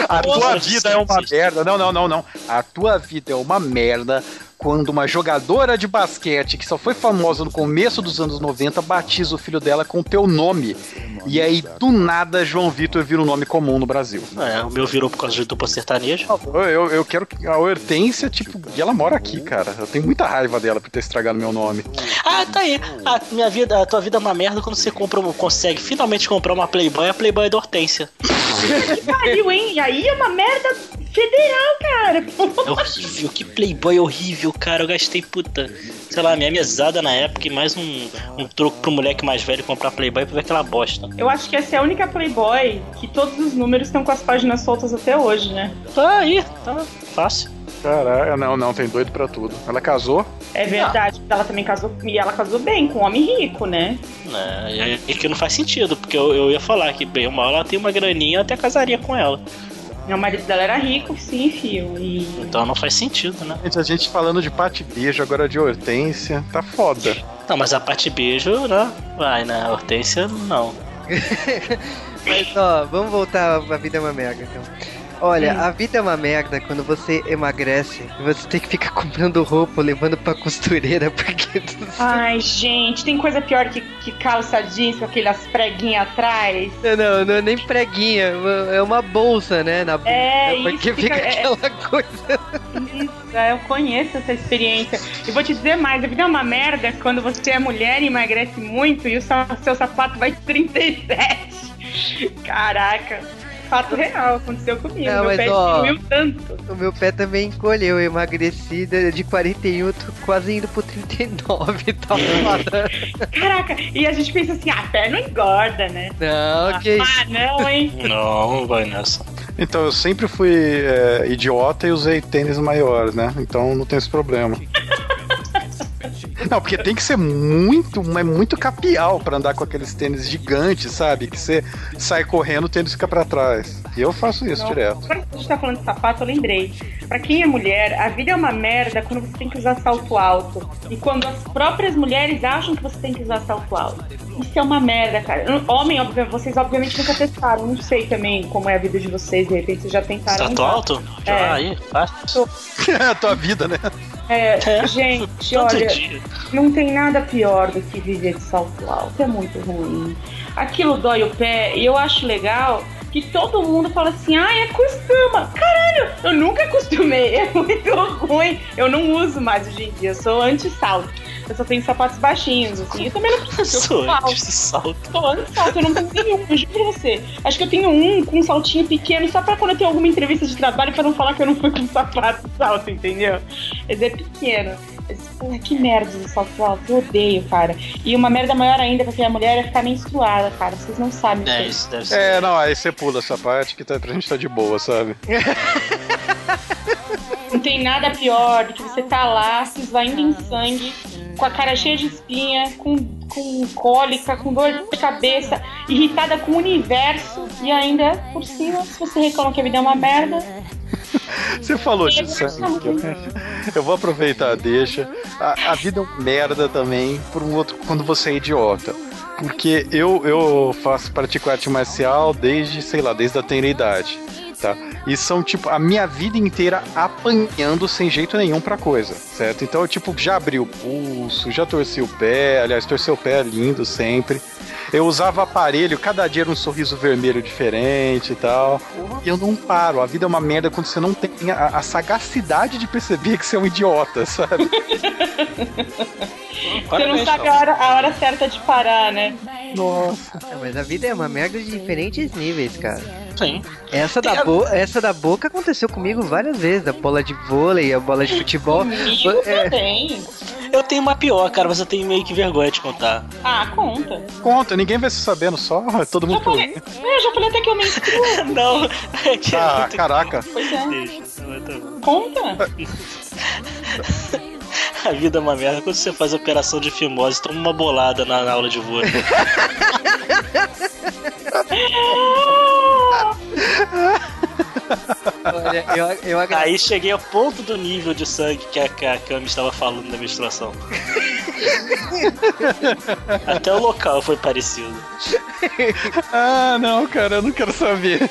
S2: A tua vida é uma merda. Não, não, não, não. A tua vida é uma merda quando uma jogadora de basquete que só foi famosa no começo dos anos 90 batiza o filho dela com o teu nome. E aí, do nada, João Vitor vira um nome comum no Brasil.
S4: É, o meu virou por causa de dupla sertaneja.
S2: Eu, eu, eu quero que a Hortência, tipo, e ela mora aqui, cara. Eu tenho muita raiva dela por ter estragado meu nome.
S4: Ah, tá aí. A, minha vida, a tua vida é uma merda quando você compra, um- consegue finalmente comprar uma Playboy, a Playboy é da Hortência.
S3: Pariu, hein? E aí é uma merda federal, cara.
S4: É horrível, que Playboy horrível, cara. Eu gastei, puta, sei lá, minha mesada na época e mais um, um troco pro moleque mais velho comprar Playboy pra ver aquela bosta.
S3: Eu acho que essa é a única Playboy que todos os números estão com as páginas soltas até hoje, né?
S4: Tá aí, tá fácil.
S2: Caralho, não, não, tem doido pra tudo. Ela casou?
S3: É verdade, ela também casou e ela casou bem com um homem rico, né?
S4: É, e que não faz sentido, porque eu, eu ia falar que bem ou mal ela tem uma graninha, eu até casaria com ela.
S3: O marido dela era rico, sim, fio. E
S4: Então não faz sentido, né?
S2: Gente, a gente falando de pate beijo, agora de Hortência. Tá foda.
S4: Não, mas a parte beijo, né? Vai, né? Hortência, não.
S1: Mas ó, vamos voltar pra vida é uma merda então. Olha, a vida é uma merda quando você emagrece e você tem que ficar comprando roupa, levando pra costureira, porque.
S3: Ai, gente, tem coisa pior que, que calça jeans com aquelas preguinhas atrás.
S1: Não, não é nem preguinha, é uma bolsa, né? Na
S3: É,
S1: porque
S3: isso
S1: fica
S3: fica- é-
S1: aquela coisa.
S3: Isso, é, eu conheço essa experiência. E vou te dizer mais, a vida é uma merda quando você é mulher e emagrece muito e o seu sapato vai 37. Caraca, fato real, aconteceu comigo.
S1: Não,
S3: Meu
S1: mas,
S3: pé
S1: ó,
S3: diminuiu tanto.
S1: O meu pé também encolheu, eu emagreci de de 41, tô quase indo pro 39, tá foda.
S3: Caraca, e a gente pensa assim, ah, pé não engorda, né?
S1: Não, que isso.
S3: Ah, não, hein?
S4: Não, vai nessa.
S2: Então, eu sempre fui é, idiota e usei tênis maiores, né? Então não tem esse problema. Não, porque tem que ser muito, mas muito capial pra andar com aqueles tênis gigantes, sabe? Que você sai correndo, o tênis fica pra trás. E eu faço isso
S3: Não.
S2: direto.
S3: Agora que a gente tá falando de sapato, eu lembrei. Pra quem é mulher, a vida é uma merda quando você tem que usar salto alto. E quando as próprias mulheres acham que você tem que usar salto alto. Isso é uma merda, cara. Homem, obviamente, vocês obviamente nunca testaram. Não sei também como é a vida de vocês. De repente vocês já tentaram.
S4: Salto
S3: usar.
S4: alto? Já
S3: É.
S4: aí, fácil.
S2: a tua vida, né?
S3: É,
S4: É.
S3: gente, olha,
S4: dia.
S3: não tem nada pior do que viver de salto alto. É muito ruim. Aquilo dói o pé e eu acho legal que todo mundo fala assim, ai, acostuma. Caralho, eu nunca acostumei, é muito ruim. Eu não uso mais hoje em dia, eu sou anti-salto. Eu só tenho sapatos baixinhos, assim. Eu também não preciso.
S4: Sou
S3: Eu salto.
S4: salto.
S3: Tô salto, eu não tenho nenhum, eu juro pra você. Acho que eu tenho um com um saltinho pequeno, só pra quando eu tenho alguma entrevista de trabalho, pra não falar que eu não fui com sapato salto, entendeu? Mas é pequeno. Porra, que merda do salto alto, eu odeio, cara. E uma merda maior ainda, porque a mulher ia ficar menstruada, cara. Vocês não sabem
S4: É,
S3: disso.
S4: isso deve ser.
S2: É, não, aí você pula essa parte que tá, pra gente tá de boa, sabe?
S3: Não tem nada pior do que você tá lá, se esvaindo em sangue, com a cara cheia de espinha, com, com cólica, com dor de cabeça, irritada com o universo, e ainda, por cima, se você reclama que a vida é uma merda,
S2: Você falou de sangue. Eu vou aproveitar deixa. A, a vida é uma merda também por um outro quando você é idiota. Porque eu, eu faço pratico arte marcial desde, sei lá, desde a tenra idade. Tá? E são, tipo, a minha vida inteira apanhando sem jeito nenhum pra coisa, certo? Então eu, tipo, já abri o pulso, já torci o pé, aliás, torcer o pé é lindo sempre. Eu usava aparelho, cada dia era um sorriso vermelho diferente e tal. E eu não paro. A vida é uma merda quando você não tem a, a sagacidade de perceber que você é um idiota, sabe?
S3: você não sabe a hora, a hora certa de parar, né?
S2: Nossa.
S1: É, Mas a vida é uma merda de diferentes níveis, cara.
S4: Sim.
S1: Essa da, bo essa da boca aconteceu comigo várias vezes. A bola de vôlei, a bola de futebol.
S3: Comigo
S1: É,
S3: também.
S4: Eu tenho uma pior, cara, mas eu tenho meio que vergonha de contar.
S3: Ah, conta.
S2: Conta, ninguém vai se sabendo só, todo mundo
S3: Já falei, eu já falei até que eu menstruo.
S4: Não, é que é
S2: Ah,
S4: muito...
S2: caraca.
S3: Pois é.
S4: Deixa, é bom.
S3: Conta.
S4: A vida é uma merda quando você faz operação de fimose, toma uma bolada na, na aula de vôlei.
S1: olha, eu, eu agradeço.
S4: Aí cheguei ao ponto do nível de sangue que a, que a Cami estava falando da menstruação. Até o local foi parecido.
S2: Ah, não, cara, eu não quero saber.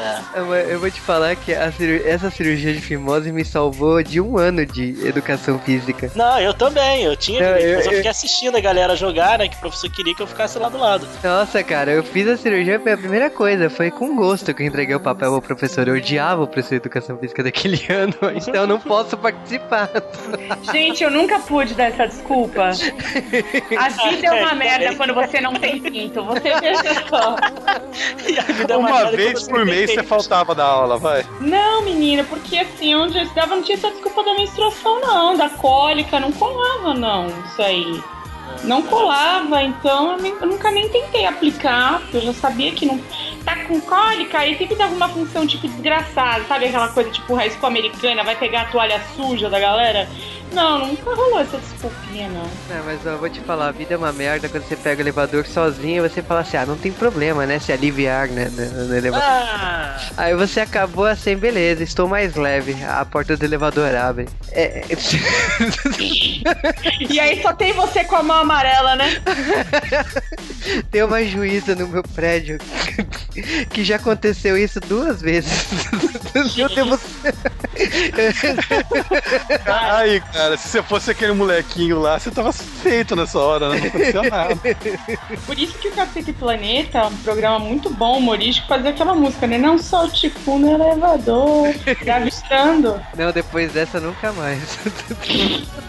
S4: É.
S1: Eu, eu vou te falar que a ciru- essa cirurgia de fimose me salvou de um ano de educação física.
S4: Não, eu também, eu tinha
S1: Não, eu-
S4: mas eu
S1: eu-
S4: fiquei assistindo a galera jogar, né? Que o professor queria que eu ficasse lá do lado.
S1: Nossa, cara, eu fiz a cirurgia pela primeira coisa. Foi com gosto que eu entreguei o papel ao professor. Eu odiava o professor de educação física daquele ano, então eu não posso participar.
S3: Gente, eu nunca pude dar essa desculpa. A vida é uma merda quando você não tem pinto. Você veja só.
S4: E a vida é
S2: Uma
S4: merda
S2: vez por
S4: tem
S2: mês você faltava da aula, vai.
S3: Não, menina, porque assim, onde eu estudava não tinha essa desculpa da menstruação, não. Da cólica, não colava, não. Isso aí. Não colava, então eu, nem- eu nunca nem tentei aplicar, porque eu já sabia que não. Tá com cólica, aí sempre dava uma função tipo desgraçada, sabe aquela coisa tipo raiz americana, vai pegar a toalha suja da galera? Não, nunca rolou essa desculpinha, não.
S1: Não, mas eu vou te falar, a vida é uma merda quando você pega o elevador sozinho e você fala assim, ah, não tem problema, né? Se aliviar, né? No, no elevador.
S4: Ah,
S1: Aí você acabou assim, beleza, estou mais leve. A porta do elevador abre. É, é-
S3: E aí só tem você com a mão amarela, né?
S1: tem uma juíza no meu prédio que já aconteceu isso duas vezes. Eu devo...
S2: Aí, cara, se você fosse aquele molequinho lá, você tava feito nessa hora, né? Não acontecia nada.
S3: Por isso que o Cacete Planeta, um programa muito bom, humorístico, fazia aquela música, né? Não solte cu no elevador, gravitando.
S1: Não, depois dessa nunca mais.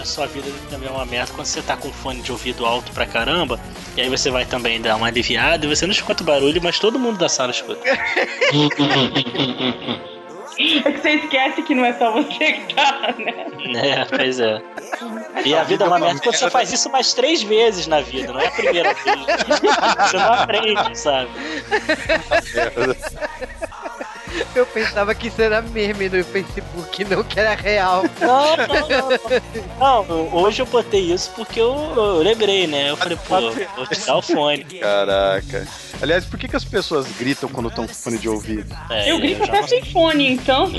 S4: a sua vida também é uma merda quando você tá com fone de ouvido alto pra caramba. E aí você vai também dar uma aliviada e você não escuta o barulho, mas todo mundo da sala escuta.
S3: É que você esquece que não é só você que tá, né?
S4: É, pois é. E a vida é uma merda quando você faz isso mais três vezes na vida, não é a primeira vez. Você não aprende, sabe?
S1: Eu pensava que isso era meme no Facebook, não que era real.
S4: Não, não, não. Não, hoje eu botei isso porque eu, eu lembrei, né? Eu falei, pô, vou tirar o fone.
S2: Caraca. Aliás, por que, que as pessoas gritam quando estão com fone de ouvido?
S4: É,
S3: Eu grito
S4: já
S3: até sem fone, então.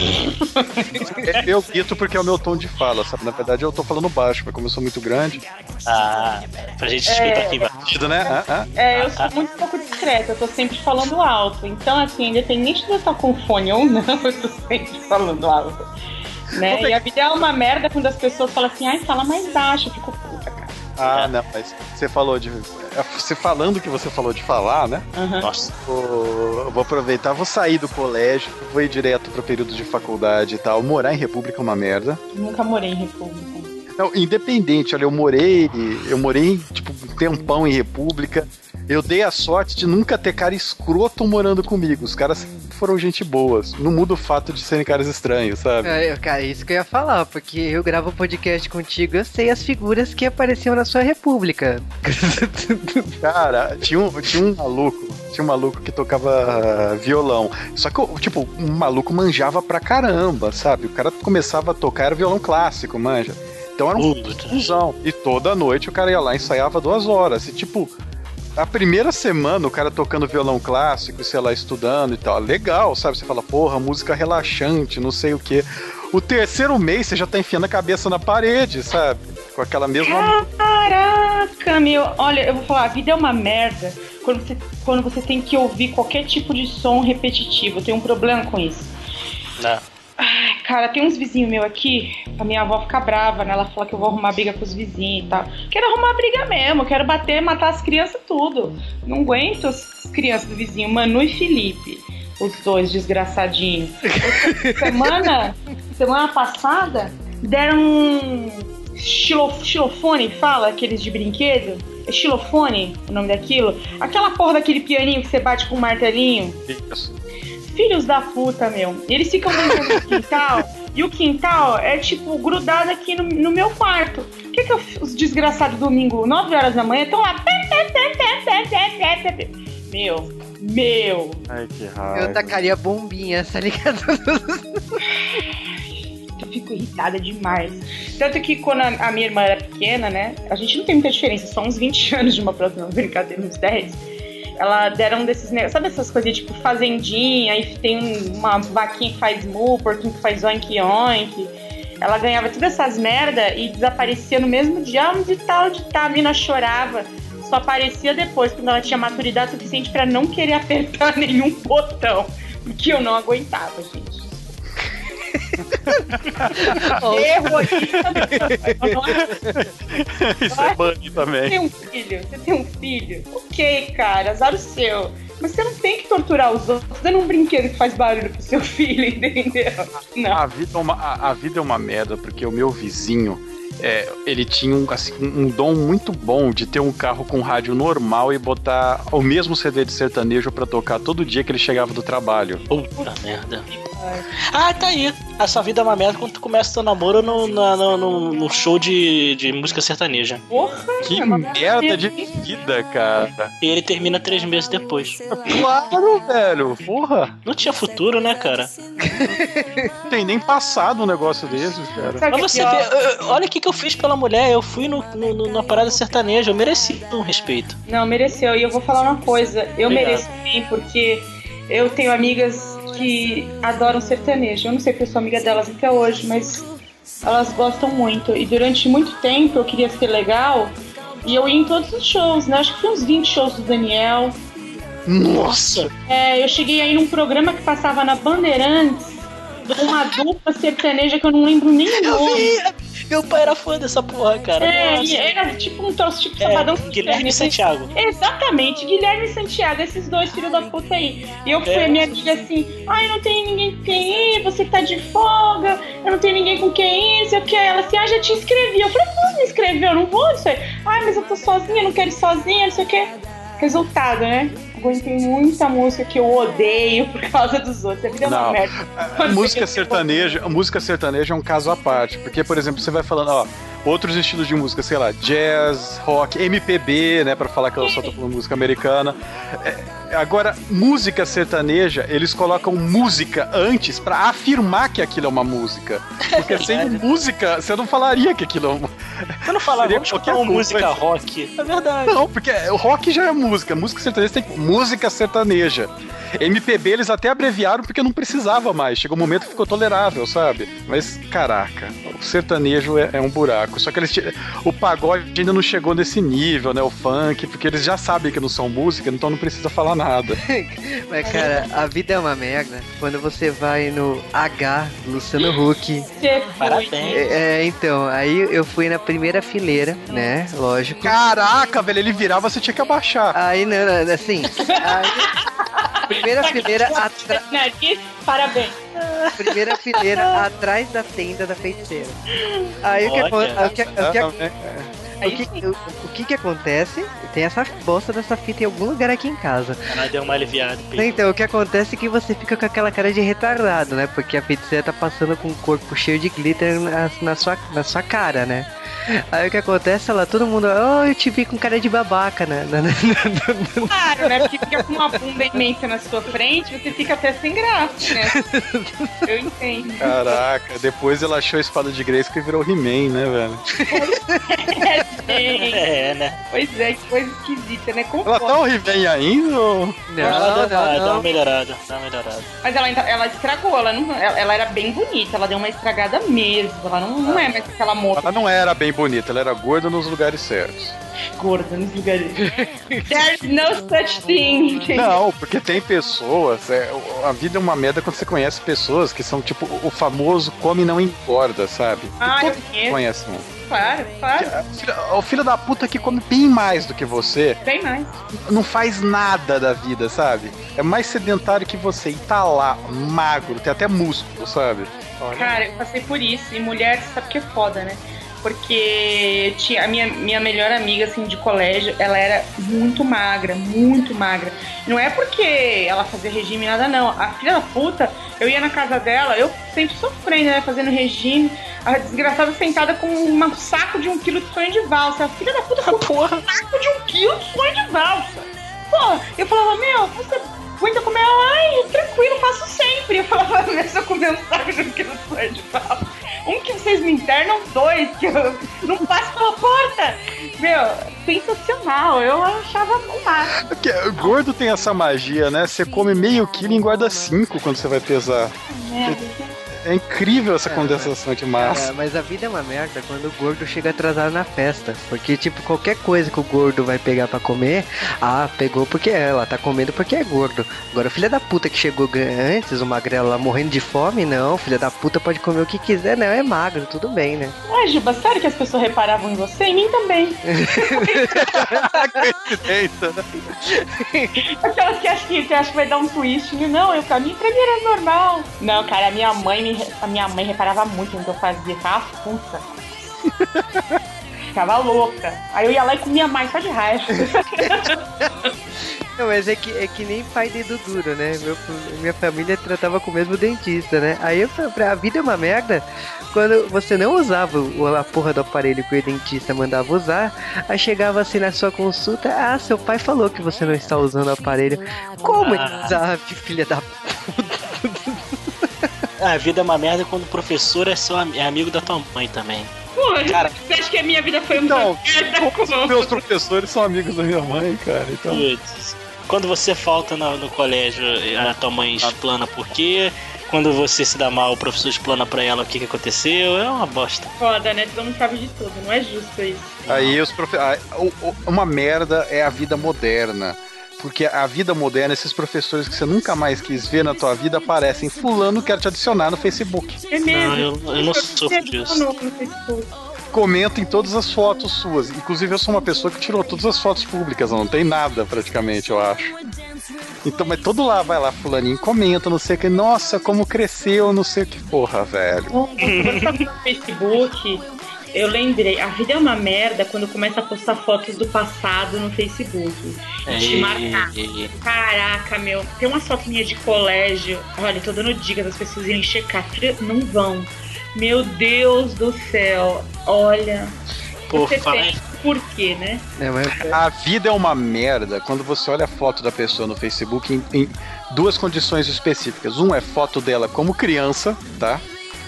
S2: Eu grito porque é o meu tom de fala, sabe? Na verdade, eu tô falando baixo, mas como eu sou muito grande.
S4: Ah, pra gente escutar aqui embaixo.
S2: Né? Ah, ah.
S3: É, eu sou muito pouco discreta, eu tô sempre falando alto. Então, assim, independente de eu estar com fone ou não, eu tô sempre falando alto. Né? E a vida é uma merda quando as pessoas falam assim, ai, fala mais baixo, eu fico puta, cara.
S2: Ah, não, mas você falou de. Você falando que você falou de falar, né?
S3: Aham.
S4: Nossa,
S2: Vou, eu vou aproveitar, vou sair do colégio, vou ir direto pro período de faculdade e tal. Morar em República é uma merda.
S3: Nunca morei em República.
S2: Não, independente, olha, eu morei, eu morei, tipo, um tempão em República. Eu dei a sorte de nunca ter cara escroto morando comigo. Os caras foram gente boas. Não muda o fato de serem caras estranhos, sabe?
S1: É, cara, isso que eu ia falar, porque eu gravo podcast contigo, eu sei as figuras que apareciam na sua república.
S2: Cara, tinha um, tinha um maluco, tinha um maluco que tocava violão. Só que, tipo, um maluco manjava pra caramba, sabe? O cara começava a tocar, era violão clássico, manja. Então era um fusão. E toda noite o cara ia lá e ensaiava duas horas. E, tipo, a primeira semana o cara tocando violão clássico, sei lá, estudando e tal, legal, sabe? Você fala, porra, música relaxante, não sei o quê. O terceiro mês você já tá enfiando a cabeça na parede, sabe? Com aquela mesma.
S3: Caraca, meu. Olha, eu vou falar, a vida é uma merda quando você, quando você tem que ouvir qualquer tipo de som repetitivo. Eu tenho um problema com isso.
S4: Não.
S3: Ai, cara, tem uns vizinhos meus aqui, a minha avó fica brava, né? Ela fala que eu vou arrumar briga com os vizinhos e tal. Quero arrumar briga mesmo, quero bater, matar as crianças tudo. Não aguento as crianças do vizinho, Manu e Felipe. Os dois desgraçadinhos. Semana, semana passada, deram um xilo, xilofone, fala, aqueles de brinquedo. É xilofone o nome daquilo? Aquela porra daquele pianinho que você bate com um martelinho.
S2: Isso.
S3: Filhos da puta, meu. Eles ficam brincando no quintal. E o quintal é, tipo, grudado aqui no, no meu quarto. O que que eu- os desgraçados domingo, 9 horas da manhã, estão lá. Meu, meu.
S2: Ai, que
S1: Eu
S2: raiva.
S1: tacaria bombinha, tá ligado?
S3: Eu fico irritada demais. Tanto que quando a, minha irmã era pequena, né? A gente não tem muita diferença, só uns 20 anos de uma não, brincadeira, uns 10. Ela deram desses negócios, sabe essas coisas tipo fazendinha, aí tem uma vaquinha que faz mu, porquinho que faz oink oink. Ela ganhava todas essas merda e desaparecia no mesmo dia, onde tá, onde tá, a mina chorava. Só aparecia depois, quando ela tinha maturidade suficiente pra não querer apertar nenhum botão. Porque eu não aguentava, gente. Erro aqui.
S2: Isso é bunny
S3: Você
S2: também.
S3: tem um filho, você tem um filho. Ok, cara, azar o seu. Mas você não tem que torturar os outros dando um brinquedo que faz barulho pro seu filho, entendeu? Não.
S2: A vida, é uma, a, a vida é uma merda, porque o meu vizinho, é, ele tinha um, assim, um dom muito bom de ter um carro com rádio normal e botar o mesmo CD de sertanejo pra tocar todo dia que ele chegava do trabalho.
S4: Puta merda. Ah, tá aí. A sua vida é uma merda quando tu começa teu namoro no, na- no, no- no show de, de música sertaneja.
S3: Porra,
S2: Que
S3: é
S2: merda de vida, cara.
S4: E ele termina três meses depois.
S2: Claro, velho. Porra.
S4: Não tinha futuro, né, cara?
S2: Não tem nem passado um negócio desses, cara.
S3: Sabe
S4: Mas você vê, eu- olha o que, que eu fiz pela mulher. Eu fui no, no- no- na parada sertaneja. Eu mereci um respeito.
S3: Não, mereceu. E eu vou falar uma coisa. Eu
S4: Obrigado.
S3: mereço sim, porque eu tenho amigas que adoram sertanejo. Eu não sei porque eu sou amiga delas até hoje, mas elas gostam muito. E durante muito tempo eu queria ser legal e eu ia em todos os shows, né? Acho que foi uns 20 shows do Daniel.
S4: Nossa!
S3: É, eu cheguei aí num programa que passava na Bandeirantes uma dupla sertaneja que eu não lembro nem o
S4: Eu
S3: nome.
S4: vi! Meu pai era fã dessa porra, cara.
S3: É,
S4: Nossa.
S3: era tipo um troço tipo sabadão
S4: É, Guilherme e Santiago.
S3: Exatamente, Guilherme e Santiago, esses dois filhos da puta aí. E eu fui
S4: É.
S3: a minha amiga assim, ai, não tem ninguém com quem ir, você tá de folga, eu não tenho ninguém com quem ir, sei o que. Ela assim, ah, já te inscrevi. Eu falei, não me inscreveu, eu não vou, não sei. Ai, mas eu tô sozinha, não quero ir sozinha, não sei o que. Resultado, né? Aguentei muita música que eu odeio por causa dos outros. A vida é uma
S2: Não.
S3: merda.
S2: Música sertaneja, a música sertaneja é um caso à parte, porque por exemplo, você vai falando, ó, outros estilos de música, sei lá, jazz, rock, MPB, né, Pra falar que eu só tô falando música americana. É, agora, música sertaneja, eles colocam música antes pra afirmar que aquilo é uma música. Porque sem música, você não falaria que aquilo é uma
S4: Você não falava,
S2: Seria
S4: vamos
S2: qualquer
S4: uma música rock. É verdade.
S2: Não, porque o rock já é música. Música sertaneja tem música sertaneja. MPB eles até abreviaram porque não precisava mais. Chegou um momento que ficou tolerável, sabe? Mas, caraca, o sertanejo é, é um buraco. Só que eles o pagode ainda não chegou nesse nível, né? O funk, porque eles já sabem que não são música, então não precisa falar nada.
S1: Mas, cara, a vida é uma merda quando você vai no H, Luciano Huck.
S4: Parabéns.
S1: É, é, então, aí eu fui na primeira fileira, né? Lógico.
S2: Caraca, velho, ele virava, você tinha que abaixar.
S1: Aí, não, não, assim. Aí, primeira fileira atrás.
S3: Parabéns.
S1: Primeira fileira atrás da tenda da feiticeira. Aí o que,
S4: Olha.
S1: acon- o que, o que,
S2: Exatamente.
S1: o que, o, o que que acontece? Tem essa bosta dessa fita em algum lugar aqui em casa.
S4: Ela deu uma aliviada. Pedro.
S1: Então, o que acontece é que você fica com aquela cara de retardado, né? Porque a feiticeira tá passando com o corpo cheio de glitter na, na sua, na sua cara, né? Aí o que acontece, ela, todo mundo, oh, eu te vi com cara de babaca, né?
S3: Claro, né? Porque fica com uma bunda imensa na sua frente, você fica até sem graça, né? Eu entendo.
S2: Caraca, depois ela achou a espada de Grace que virou He-Man, né, velho?
S3: É,
S4: né?
S3: Pois é, que coisa esquisita, né?
S2: Ela tá He-Man ainda? ou-
S4: ela deu, uma-
S1: não,
S4: deu uma
S1: não.
S4: melhorada. Deu uma melhorada.
S3: Mas ela, ainda- ela estragou, ela, não, ela, ela era bem bonita, ela deu uma estragada mesmo. Ela não, não é mais aquela moça
S2: Ela não era bem bonita, ela era gorda nos lugares certos.
S3: gorda nos lugares. There's no such thing.
S2: Não, porque tem pessoas, é, a vida é uma merda quando você conhece pessoas que são tipo o famoso come e não engorda, sabe?
S3: Ah,
S2: E
S3: eu conheço.
S2: conhecem.
S3: Claro, claro.
S2: O filho- O filho da puta que come bem mais do que você
S3: Bem mais.
S2: não faz nada da vida, sabe? É mais sedentário que você e tá lá, magro, tem até músculo, sabe?
S3: Cara, eu passei por isso. E mulher, você sabe que é foda, né? Porque tinha a minha, minha melhor amiga, assim, de colégio, ela era muito magra, muito magra. Não é porque ela fazia regime nada, não. A filha da puta, eu ia na casa dela, eu sempre sofrendo, né? Fazendo regime. A desgraçada sentada com um saco de um quilo de sonho de valsa. A filha da puta com
S4: Porra.
S3: um saco de um quilo de sonho de valsa. Pô, eu falava, meu, você aguenta comer? Ai, tranquilo, faço sempre. Eu falava, se eu comer um saco de um quilo de valsa. Um que vocês me internam, dois que eu não passo pela porta. Meu, sensacional. Eu achava o máximo.
S2: O gordo tem essa magia, né? Você come meio quilo e engorda cinco quando você vai pesar.
S3: Merda.
S2: É incrível essa condensação de massa.
S1: É, mas a vida é uma merda quando o gordo chega atrasado na festa. Porque, tipo, qualquer coisa que o gordo vai pegar pra comer, ah, pegou porque é, ela tá comendo porque é gordo. Agora, o filho da puta que chegou antes, o magrelo lá morrendo de fome, não, filho da puta pode comer o que quiser, não, é magro, tudo bem, né?
S3: Ué, Juba, sério que as pessoas reparavam em você? Em mim também.
S2: Coincidência, né?
S3: Aquelas que acham que, que acham que vai dar um twist. Não, eu, pra mim, pra mim era normal. Não, cara, a minha mãe, me, a minha mãe reparava muito no que eu fazia. Ficava puta. Ficava louca. Aí eu ia lá e comia mais só de raiva.
S1: Não, mas é que, é que nem pai de Dudura, né? Meu, minha família tratava com o mesmo dentista, né? Aí eu falei, a vida é uma merda quando você não usava a porra do aparelho que o dentista mandava usar, aí chegava assim na sua consulta, ah, seu pai falou que você não está usando o aparelho. Como ele
S4: Ah.
S1: usava, filha da
S4: A vida é uma merda quando o professor é seu am- é amigo da tua mãe também.
S3: Pô,
S4: Cara.
S3: você acha que a minha vida foi uma
S2: Então,
S3: merda?
S2: Os meus professores são amigos da minha mãe, cara. Então,
S4: Putz. Quando você falta no, no colégio, a tua mãe explana por quê. Quando você se dá mal, o professor explana pra ela o que, que aconteceu. É uma bosta.
S3: Foda, né? Todo mundo sabe de tudo. Não é justo isso.
S2: aí os profe... ah, o- o- Uma merda é a vida moderna. Porque a vida moderna, esses professores que você nunca mais quis ver na tua vida aparecem. Fulano quer te adicionar no Facebook.
S3: É mesmo.
S4: Não, eu, eu não sofro disso.
S2: Comenta em todas as fotos suas. Inclusive, eu sou uma pessoa que tirou todas as fotos públicas, não tem nada praticamente, eu acho. Então, mas todo lá vai lá, fulaninho, comenta, não sei o que. Nossa, como cresceu, não sei o que. Porra, velho.
S3: no Facebook, eu lembrei, a vida é uma merda quando começa a postar fotos do passado no Facebook. E te marcar.
S4: E-
S3: Caraca, meu, tem uma foto minha de colégio. Olha, tô dando dicas das pessoas irem checar. Não vão. Meu Deus do céu. Olha.
S4: Pô,
S3: você
S4: fala-
S3: tem por quê, né?
S1: É, mas
S2: A vida é uma merda quando você olha a foto da pessoa no Facebook em, em duas condições específicas. Um é foto dela como criança, tá?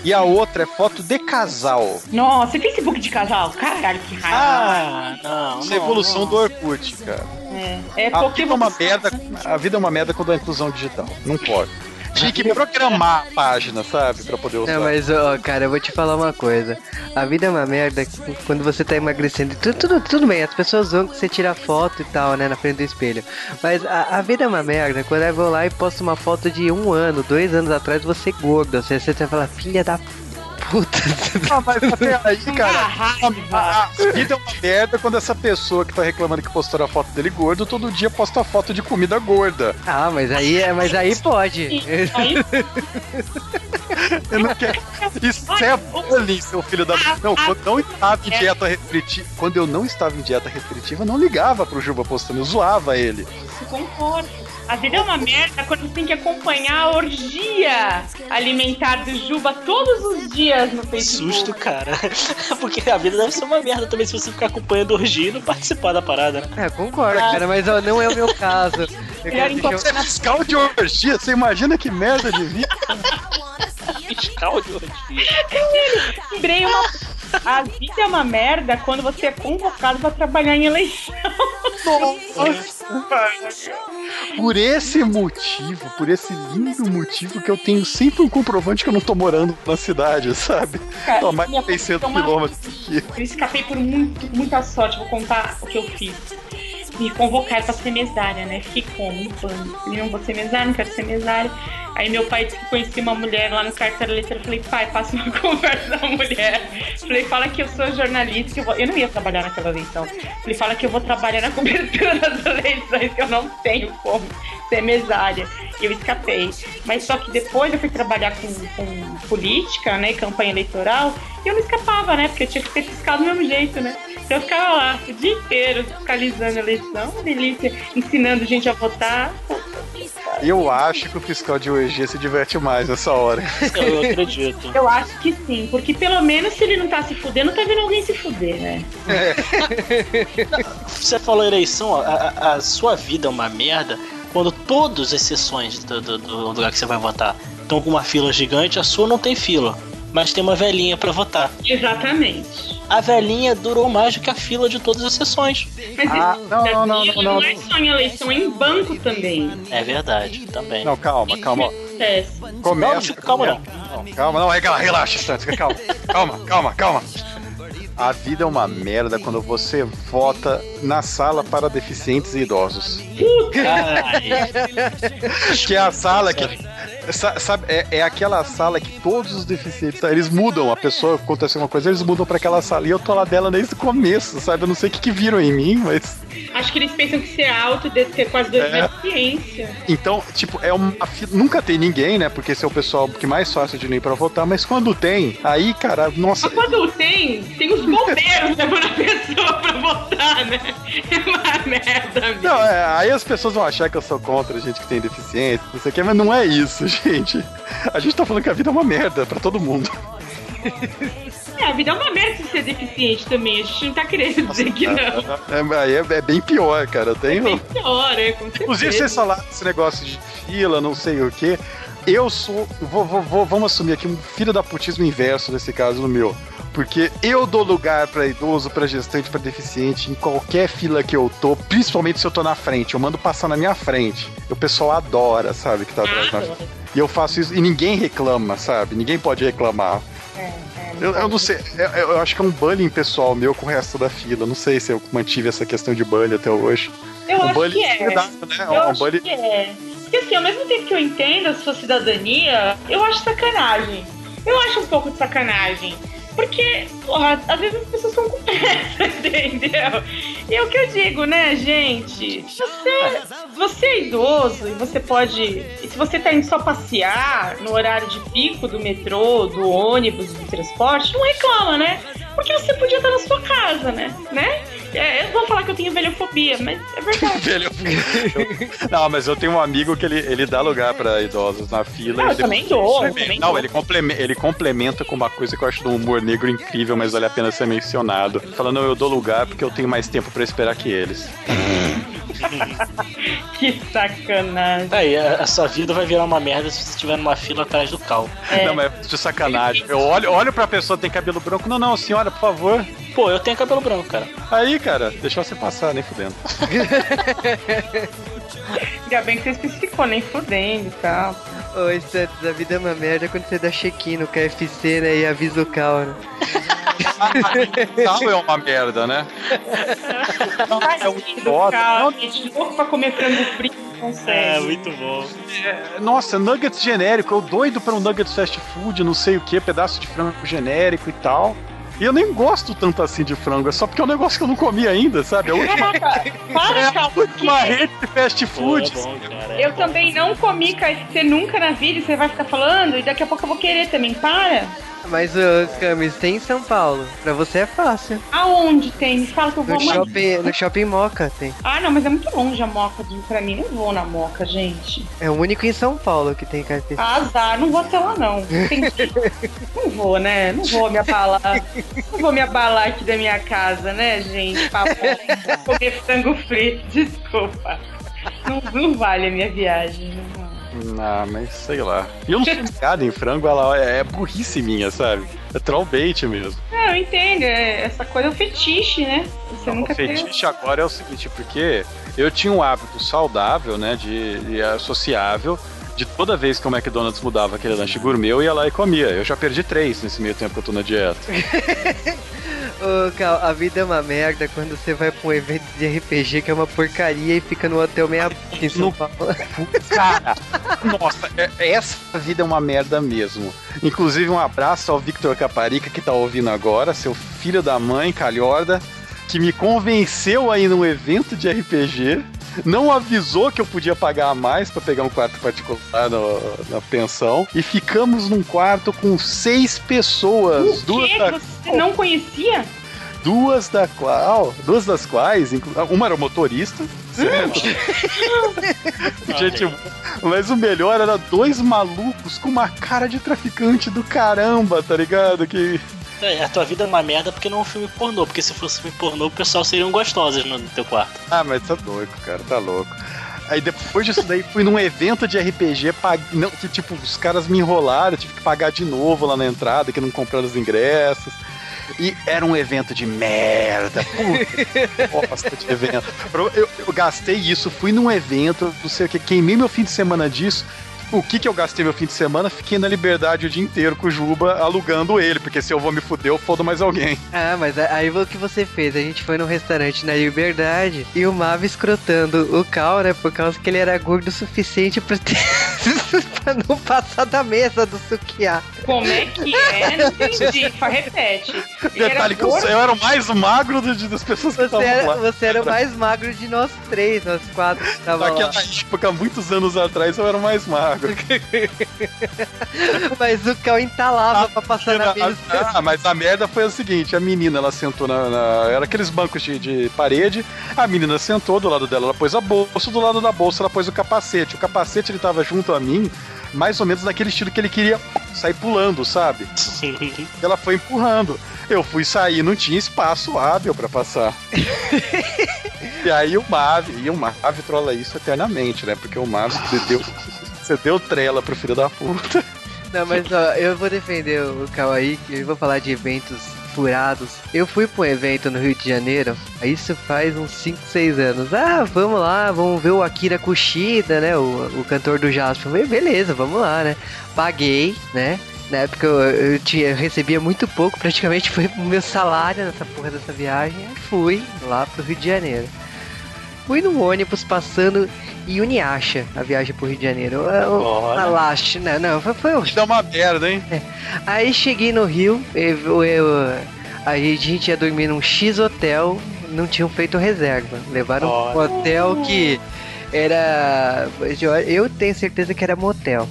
S2: E a outra é foto de casal.
S3: Nossa, e Facebook de casal? Caralho, que raiva.
S4: Ah, não.
S2: Isso é a
S4: não,
S2: evolução
S4: não.
S2: do Orkut, cara.
S3: é, é
S2: A vida é uma merda, a vida é uma merda quando a inclusão digital. Não pode. Tinha que programar a página, sabe? Pra poder usar.
S1: Não, mas, ó, cara, eu vou te falar uma coisa. A vida é uma merda quando você tá emagrecendo. Tudo, tudo, tudo bem, as pessoas vão que você tira foto e tal, né, na frente do espelho. Mas a, a vida é uma merda quando eu vou lá e posto uma foto de um ano, dois anos atrás, você gordo. Você, você vai falar, filha da puta.
S2: Ah, mas até aí, cara, a a vida é uma merda quando essa pessoa que tá reclamando que postou a foto dele gordo, todo dia posta a foto de comida gorda.
S1: Ah, mas aí, é- mas aí pode.
S3: Aí,
S2: Eu não quero... Isso é bullying, seu filho da... Não, quando eu não estava em dieta restritiva... Quando eu não estava em dieta restritiva, eu não ligava pro Juba postando, eu zoava ele.
S3: isso concordo. A vida é uma merda quando você tem que acompanhar a orgia alimentar do Juba todos os dias no
S4: Que
S3: Facebook.
S4: susto, cara. Porque a vida deve ser uma merda também se você ficar acompanhando orgia e não participar da parada, né?
S1: É, concordo, cara, mas ó, não é o meu caso. Eu quero deixar-
S2: Você é fiscal de orgia, você imagina que merda de vida?
S4: Fiscal de.
S3: Lembrei uma. A vida é uma merda quando você é convocado pra trabalhar em eleição.
S2: Por esse motivo, por esse lindo motivo que eu tenho sempre um comprovante que eu não tô morando na cidade, sabe?
S3: Cara,
S2: Tô a mais de
S3: minha
S2: 600
S3: uma-
S2: quilômetros aqui.
S3: Eu escapei por muito, muita sorte. Vou contar o que eu fiz. Me convocaram pra ser mesária, né? Fiquei como? Não vou ser mesária, não quero ser mesária. Aí meu pai disse que conhecia uma mulher lá no cartório eleitoral. Eu falei, pai, passa uma conversa da mulher. Falei, fala que eu sou jornalista, que eu vou. Eu não ia trabalhar naquela eleição. Falei, fala que eu vou trabalhar na cobertura das eleições, que eu não tenho como ser mesária. E eu escapei. Mas só que depois eu fui trabalhar com, com política, né? Campanha eleitoral, e eu não escapava, né? Porque eu tinha que ser fiscal do mesmo jeito, né? Então eu ficava lá o dia inteiro fiscalizando a eleição, delícia, ensinando gente a votar.
S2: Eu acho que o fiscal de orgia se diverte mais nessa hora.
S4: Eu acredito.
S3: Eu acho que sim, porque pelo menos se ele não tá se fudendo, tá vendo alguém se fuder, né?
S4: Você falou eleição, a, a- a sua vida é uma merda quando todas as sessões do, do- do lugar que você vai votar estão com uma fila gigante, a sua não tem fila. Mas tem uma velhinha pra votar.
S3: Exatamente.
S4: A velhinha durou mais do que a fila de todas as sessões.
S3: Mas
S2: Ah,
S3: isso
S2: não, não, não,
S3: Brasil
S2: não, não.
S3: é só em eleição, é em banco também.
S4: É verdade, também.
S2: Não, calma, calma. Começa.
S4: Não, não calma não.
S2: Calma, não, relaxa, fica calma. Calma, calma, calma. A vida é uma merda quando você vota na sala para deficientes e idosos.
S4: Ai,
S2: Que é a sala que. Sa- Sabe, é, é aquela sala que todos os deficientes, tá, eles mudam, a pessoa acontece uma coisa, eles mudam pra aquela sala. E eu tô lá dela desde o começo, sabe? Eu não sei o que, que viram em mim, mas.
S3: Acho que eles pensam que ser alto deve ter quase dois
S2: É.
S3: metros de ciência.
S2: Então, tipo, é uma. Nunca tem ninguém, né? Porque esse é o pessoal que mais fácil de ir pra votar, mas quando tem, aí, cara, nossa.
S3: Mas quando tem, tem os bombeiros levando a pessoa pra votar, né? É uma merda, mesmo.
S2: Não, é, aí as pessoas vão achar que eu sou contra gente que tem deficiência, não sei o que, mas não é isso, gente. A gente tá falando que a vida é uma merda pra todo mundo.
S3: É, a vida é uma merda se ser deficiente também. A gente não tá querendo dizer que não.
S2: É, aí é, é bem pior, cara. Eu
S3: É bem pior, é, com
S2: Inclusive,
S3: certeza.
S2: vocês falaram desse negócio de fila, não sei o que. Eu sou. Vou, vou- vou- vamos assumir aqui um filho da putismo inverso nesse caso no meu. Porque eu dou lugar pra idoso, pra gestante, pra deficiente, em qualquer fila que eu tô, principalmente se eu tô na frente. Eu mando passar na minha frente. O pessoal adora, sabe, que tá atrás na
S3: Adora.
S2: E eu faço isso e ninguém reclama, sabe? Ninguém pode reclamar.
S3: É,
S2: Eu, eu não sei, eu, eu acho que é um bullying pessoal meu com o resto da fila. Não sei se eu mantive essa questão de bullying até hoje.
S3: Eu
S2: um
S3: acho
S2: bullying
S3: que é.
S2: né?
S3: Eu
S2: um
S3: acho
S2: bullying
S3: que é. Porque assim, ao mesmo tempo que eu entendo a sua cidadania, eu acho sacanagem. Eu acho um pouco de sacanagem. Porque, porra, às vezes as pessoas são com pressa, entendeu? E é o que eu digo, né, gente? Você, você é idoso e você pode. E se você tá indo só passear no horário de pico do metrô, do ônibus, do transporte, não reclama, né? Porque você podia estar na sua casa, né? né? É, eu vou falar que eu tenho velhofobia, mas é verdade.
S2: Velho. Não, mas eu tenho um amigo que ele, ele dá lugar pra idosos na fila.
S3: Não, eu também dou, eu também
S2: Não,
S3: dou.
S2: ele complementa, ele complementa com uma coisa que eu acho do humor negro incrível, mas vale a pena ser mencionado. Falando, não, eu dou lugar porque eu tenho mais tempo pra esperar que eles.
S3: Que sacanagem.
S4: Aí, a, a sua vida vai virar uma merda se você estiver numa fila atrás do cal.
S3: É.
S2: Não, mas de sacanagem. Eu olho, olho pra pessoa que tem cabelo branco. Não, não, senhora, por favor.
S4: Pô, eu tenho cabelo branco, cara.
S2: Aí, cara, deixa você passar, nem fudendo.
S3: Ainda bem que você especificou, nem fudendo e tal.
S1: Ô, Santos, a vida é uma merda quando você dá check-in no KFC, né? E avisa o Cal, né?
S2: Tal é uma merda, né? é um Não,
S3: gente, louco pra comer frango frito, não consegue.
S4: É, muito bom.
S2: é, nossa, nuggets genérico, eu doido pra um nuggets fast food, não sei o que, pedaço de frango genérico e tal. E eu nem gosto tanto assim de frango, é só porque é um negócio que eu não comi ainda, sabe? É última,
S3: Para,
S2: é a
S3: cara,
S2: última
S3: porque
S2: rede de fast food.
S4: é bom, cara. é
S3: eu
S4: bom.
S3: também não comi KFC nunca na vida você vai ficar falando e daqui a pouco eu vou querer também. Para!
S1: Mas, ô, Camis, tem em São Paulo. Pra você é fácil.
S3: Aonde tem? Me fala que eu vou
S1: No
S3: amanhã.
S1: shopping, no shopping Moca tem.
S3: Ah, não, mas é muito longe a Moca de- pra mim. Não vou na Moca, gente.
S1: É o único em São Paulo que tem KFC.
S3: Ah, Azar, não vou até lá não. Entendi. não vou, né? Não vou me abalar. Não vou me abalar aqui da minha casa, né, gente? Pra comer frango frito. Desculpa. Não, não vale a minha viagem. Não vale.
S2: Ah, mas sei lá. E eu não sou ligado em frango, ela é, é burrice minha, sabe? É trollbait mesmo.
S3: Não, eu entendo. é- Essa coisa é um fetiche, né? Você
S2: O
S3: nunca
S2: fetiche agora é o seguinte, porque eu tinha um hábito saudável, né, de, de associável, de toda vez que o McDonald's mudava aquele lanche gourmet, eu ia lá e comia. Eu já perdi três nesse meio tempo que eu tô na dieta.
S1: Ô, Cal, a vida é uma merda quando você vai pra um evento de RPG que é uma porcaria e fica no hotel meia boca em São Paulo.
S2: Cara, nossa, é- essa vida é uma merda mesmo. Inclusive, um abraço ao Victor Caparica que tá ouvindo agora, seu filho da mãe, calhorda, que me convenceu aí num evento de RPG. Não avisou que eu podia pagar a mais pra pegar um quarto particular no- na pensão. E ficamos num quarto com seis pessoas.
S3: O
S2: Duas,
S3: quê?
S2: da-
S3: Você não conhecia?
S2: duas, da qual, duas das quais, inclu- uma era o motorista, certo? Gente, mas o melhor era dois malucos com uma cara de traficante do caramba, tá ligado? Que.
S4: É, a tua vida é uma merda porque não é um filme pornô. Porque se fosse filme pornô, o pessoal seriam gostosas no teu quarto.
S2: Ah, mas tá louco, cara, tá louco. Aí depois disso daí fui num evento de RPG, não, que tipo, os caras me enrolaram, tive que pagar de novo lá na entrada, que não compraram os ingressos. E era um evento de merda. Puta bosta de evento. Eu, eu- eu gastei isso, fui num evento, não sei o que, queimei meu fim de semana disso. O que que eu gastei meu fim de semana? Fiquei na liberdade o dia inteiro com o Juba alugando ele, porque se eu vou me fuder, eu fodo mais alguém.
S1: Ah, mas aí o que você fez? A gente foi num restaurante na Liberdade e o Mav escrotando o Cal, né? Por causa que ele era gordo o suficiente pra, ter... pra não passar da mesa do sukiá.
S3: Como é que é? Não entendi. Repete. Ele
S2: Detalhe que eu,
S3: gordo?
S2: eu era o mais magro do- de- das pessoas que
S1: Você
S2: estavam
S1: era,
S2: lá.
S1: você era o mais magro de nós três, nós quatro que tava lá.
S2: Naquela época, muitos anos atrás, eu era o mais magro.
S1: Mas o Cal entalava pra passar na mesa.
S2: Ah, mas a merda foi o seguinte: a menina ela sentou na. na- era aqueles bancos de, de parede. A menina sentou do lado dela, ela pôs a bolsa, do lado da bolsa ela pôs o capacete. O capacete ele tava junto a mim, mais ou menos naquele estilo que ele queria sair pulando, sabe? Ela foi empurrando. Eu fui sair, não tinha espaço hábil pra passar. e aí o Mav, e o Mav trola isso eternamente, né? Porque o Mav você deu, você deu trela pro filho da puta.
S1: Não, mas ó, eu vou defender o que eu vou falar de eventos furados. Eu fui pra um evento no Rio de Janeiro, isso faz uns 5, 6 anos. Ah, vamos lá, vamos ver o Akira Kushida, né? O, o cantor do Jasper. Falei, beleza, vamos lá, né? Paguei, né? Na época eu, eu, tinha, eu recebia muito pouco, praticamente foi o meu salário nessa porra dessa viagem. Fui lá pro Rio de Janeiro. Fui no ônibus passando Yuniacha, a viagem pro Rio de Janeiro. Eu-
S4: Olha.
S1: Alaste, não, não, foi, foi horrível.
S2: Dá uma merda, hein?
S1: Aí cheguei no Rio, eu, eu- a gente ia dormir num X hotel, não tinham feito reserva. Levaram um
S4: Olha.
S1: hotel que era. Eu tenho certeza que era motel.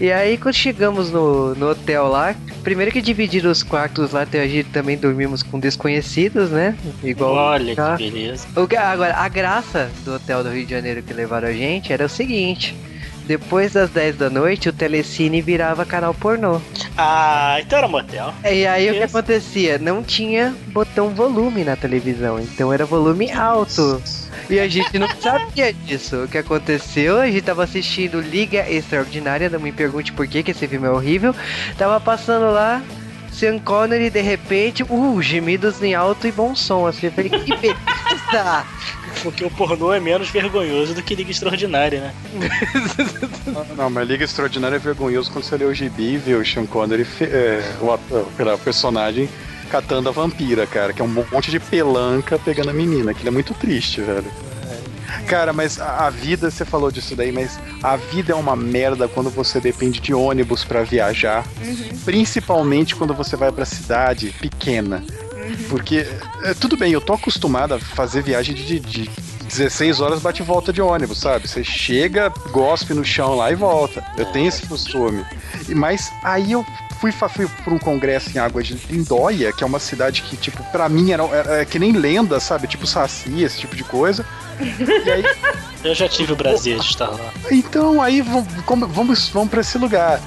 S1: E aí quando chegamos no, no hotel lá, primeiro que dividiram os quartos lá, a gente também dormimos com desconhecidos, né? Igual.
S4: Olha
S1: tá?
S4: que beleza.
S1: O Agora, a graça do hotel do Rio de Janeiro que levaram a gente era o seguinte. Depois das 10 da noite, o Telecine virava canal pornô.
S4: Ah, então era motel.
S1: E aí o que acontecia? Não tinha botão volume na televisão, então era volume alto. E a gente não sabia disso. O que aconteceu? A gente tava assistindo Liga Extraordinária, não me pergunte por que que esse filme é horrível. Tava passando lá, Sean Connery, de repente, uh, gemidos em alto e bom som. Assim, eu falei, que beleza!
S4: Porque o pornô é menos vergonhoso do que Liga Extraordinária, né?
S2: Não, mas Liga Extraordinária é vergonhoso quando você lê o gibi e vê o Sean Connery, é, o, ator, pela personagem, catando a vampira, cara, que é um monte de pelanca pegando a menina. Aquilo é muito triste, velho. Cara, mas a vida, você falou disso daí, mas a vida é uma merda quando você depende de ônibus pra viajar. Principalmente quando você vai pra cidade pequena. Porque, é, tudo bem, eu tô acostumado a fazer viagem de, de 16 horas bate e volta de ônibus, sabe? Você chega, gospe no chão lá e volta. Eu tenho esse costume. E- Mas aí eu fui, fui pra um congresso em Água de Lindóia, que é uma cidade que, tipo, pra mim era, era que nem lenda, sabe? Tipo Saci, esse tipo de coisa. E aí,
S4: Eu já tive o prazer de estar lá.
S2: então aí vamos, vamos, vamos pra esse lugar.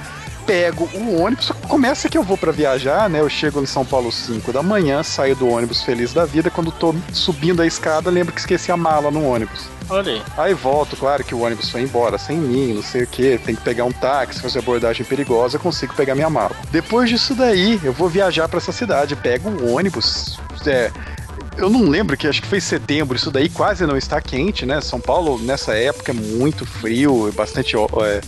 S2: Pego o ônibus, começa que eu vou pra viajar, né? Eu chego em São Paulo 5 da manhã, saio do ônibus feliz da vida. Quando tô subindo a escada, lembro que esqueci a mala no ônibus.
S4: Olha aí.
S2: Aí volto, claro que o ônibus foi embora sem mim, não sei o que, tem que pegar um táxi, fazer abordagem perigosa, eu consigo pegar minha mala. Depois disso daí, eu vou viajar pra essa cidade, pego um ônibus, é, eu não lembro que acho que foi setembro, isso daí quase não está quente, né? São Paulo nessa época é muito frio, bastante ó, é,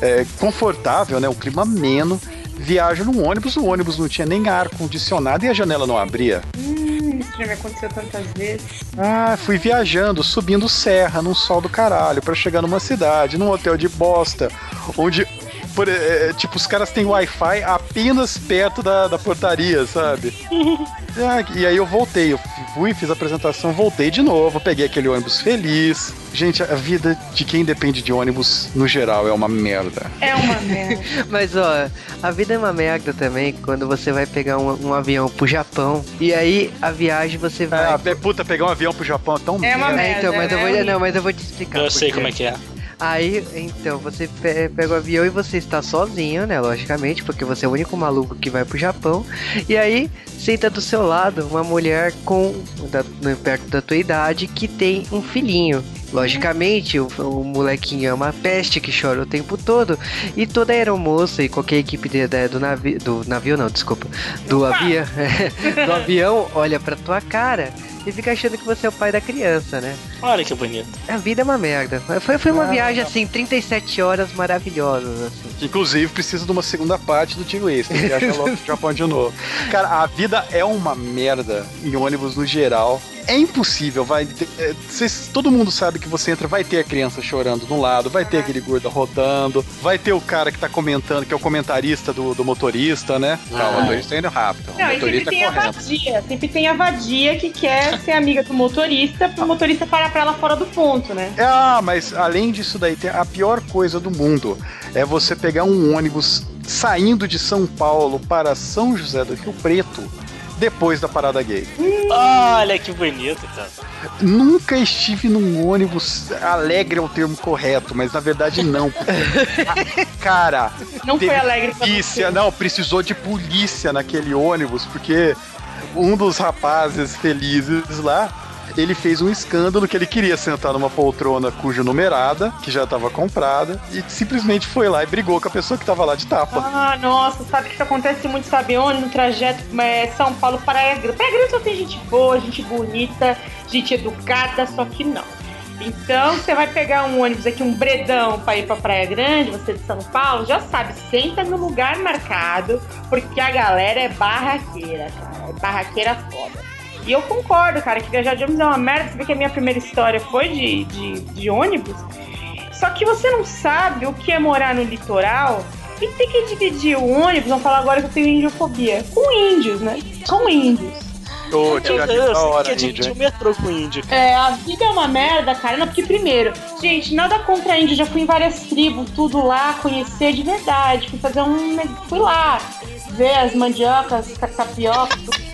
S2: é, confortável, né? Um clima ameno. Viajo num ônibus, o ônibus não tinha nem ar condicionado e a janela não abria.
S3: Hum, isso já me aconteceu tantas vezes.
S2: Ah, fui viajando, subindo serra, num sol do caralho, pra chegar numa cidade, num hotel de bosta, onde, por, é, tipo, os caras têm Wi-Fi apenas perto da, da portaria, sabe? Ah, e aí eu voltei, eu fui, fiz a apresentação, voltei de novo, peguei aquele ônibus feliz. Gente, a vida de quem depende de ônibus, no geral, é uma merda.
S3: É uma merda.
S1: Mas ó, a vida é uma merda também quando você vai pegar um, um avião pro Japão e aí a viagem você vai.
S2: Ah, puta, pegar um avião pro Japão é tão
S3: É uma
S2: merda.
S1: É, então, mas eu
S3: né?
S1: vou, não, mas eu vou te explicar.
S4: Eu sei como é que é.
S1: Aí, então, você pe- pega o avião e você está sozinho, né? Logicamente, porque você é o único maluco que vai pro Japão. E aí, senta do seu lado uma mulher com da- no- perto da tua idade que tem um filhinho. Logicamente, o, o molequinho é uma peste que chora o tempo todo. E toda aeromoça e qualquer equipe de- da- do navio. Do navio não, desculpa. Do avião. do avião olha pra tua cara e fica achando que você é o pai da criança, né?
S4: Olha que bonito.
S1: A vida é uma merda. Foi, foi uma
S2: Ah,
S1: viagem assim, 37 horas maravilhosas, assim.
S2: Inclusive, precisa de uma segunda parte do Tio Ace, que viaja logo pro Japão de novo. Cara, a vida é uma merda em ônibus no geral. É impossível, vai. é, cês- todo mundo sabe que você entra, vai ter a criança chorando de um lado, vai ter aquele gordo rodando, vai ter o cara que tá comentando, que é o comentarista do, do motorista, né? Calma, o
S4: Ah.
S2: motorista indo rápido.
S3: Não,
S2: o
S3: e sempre
S2: motorista
S3: tem a
S2: correndo.
S3: vadia. Sempre tem a vadia que quer ser amiga do motorista, pro motorista parar pra ela fora do ponto, né?
S2: Ah, mas além disso daí, tem a pior coisa do mundo é você pegar um ônibus saindo de São Paulo para São José do Rio Preto depois da parada gay.
S4: Olha que bonito, cara.
S2: Nunca estive num ônibus alegre é o termo correto, mas na verdade não. Cara,
S3: Não foi alegre
S2: polícia, não, precisou de polícia naquele ônibus, porque um dos rapazes felizes lá, ele fez um escândalo que ele queria sentar numa poltrona cuja numerada, que já estava comprada, e simplesmente foi lá e brigou com a pessoa que estava lá de tapa.
S3: Ah, nossa, sabe que isso acontece muito, sabe onde? No trajeto é, São Paulo Praia Grande. Praia Grande só tem gente boa, gente bonita, gente educada, só que não. Então, você vai pegar um ônibus aqui, um bredão pra ir pra Praia Grande, você de São Paulo, já sabe, senta no lugar marcado, porque a galera é barraqueira, cara. É barraqueira foda. E eu concordo, cara, que viajar de ônibus é uma merda. Você vê que a minha primeira história foi de, de, de ônibus. Só que você não sabe o que é morar no litoral e ter que dividir o ônibus, vamos falar agora que eu tenho indiofobia, com índios, né? Com índios.
S2: Ô,
S4: Eu,
S2: tira aqui
S4: eu
S2: da
S4: sei
S2: hora,
S4: que é
S2: índio, hein?
S4: o metrô com índio.
S3: É, a vida é uma merda, cara. Não, porque primeiro, gente, nada contra índio, já fui em várias tribos, tudo lá, conhecer de verdade. Fui fazer um. Fui lá, ver as mandiocas, ta- tapioca.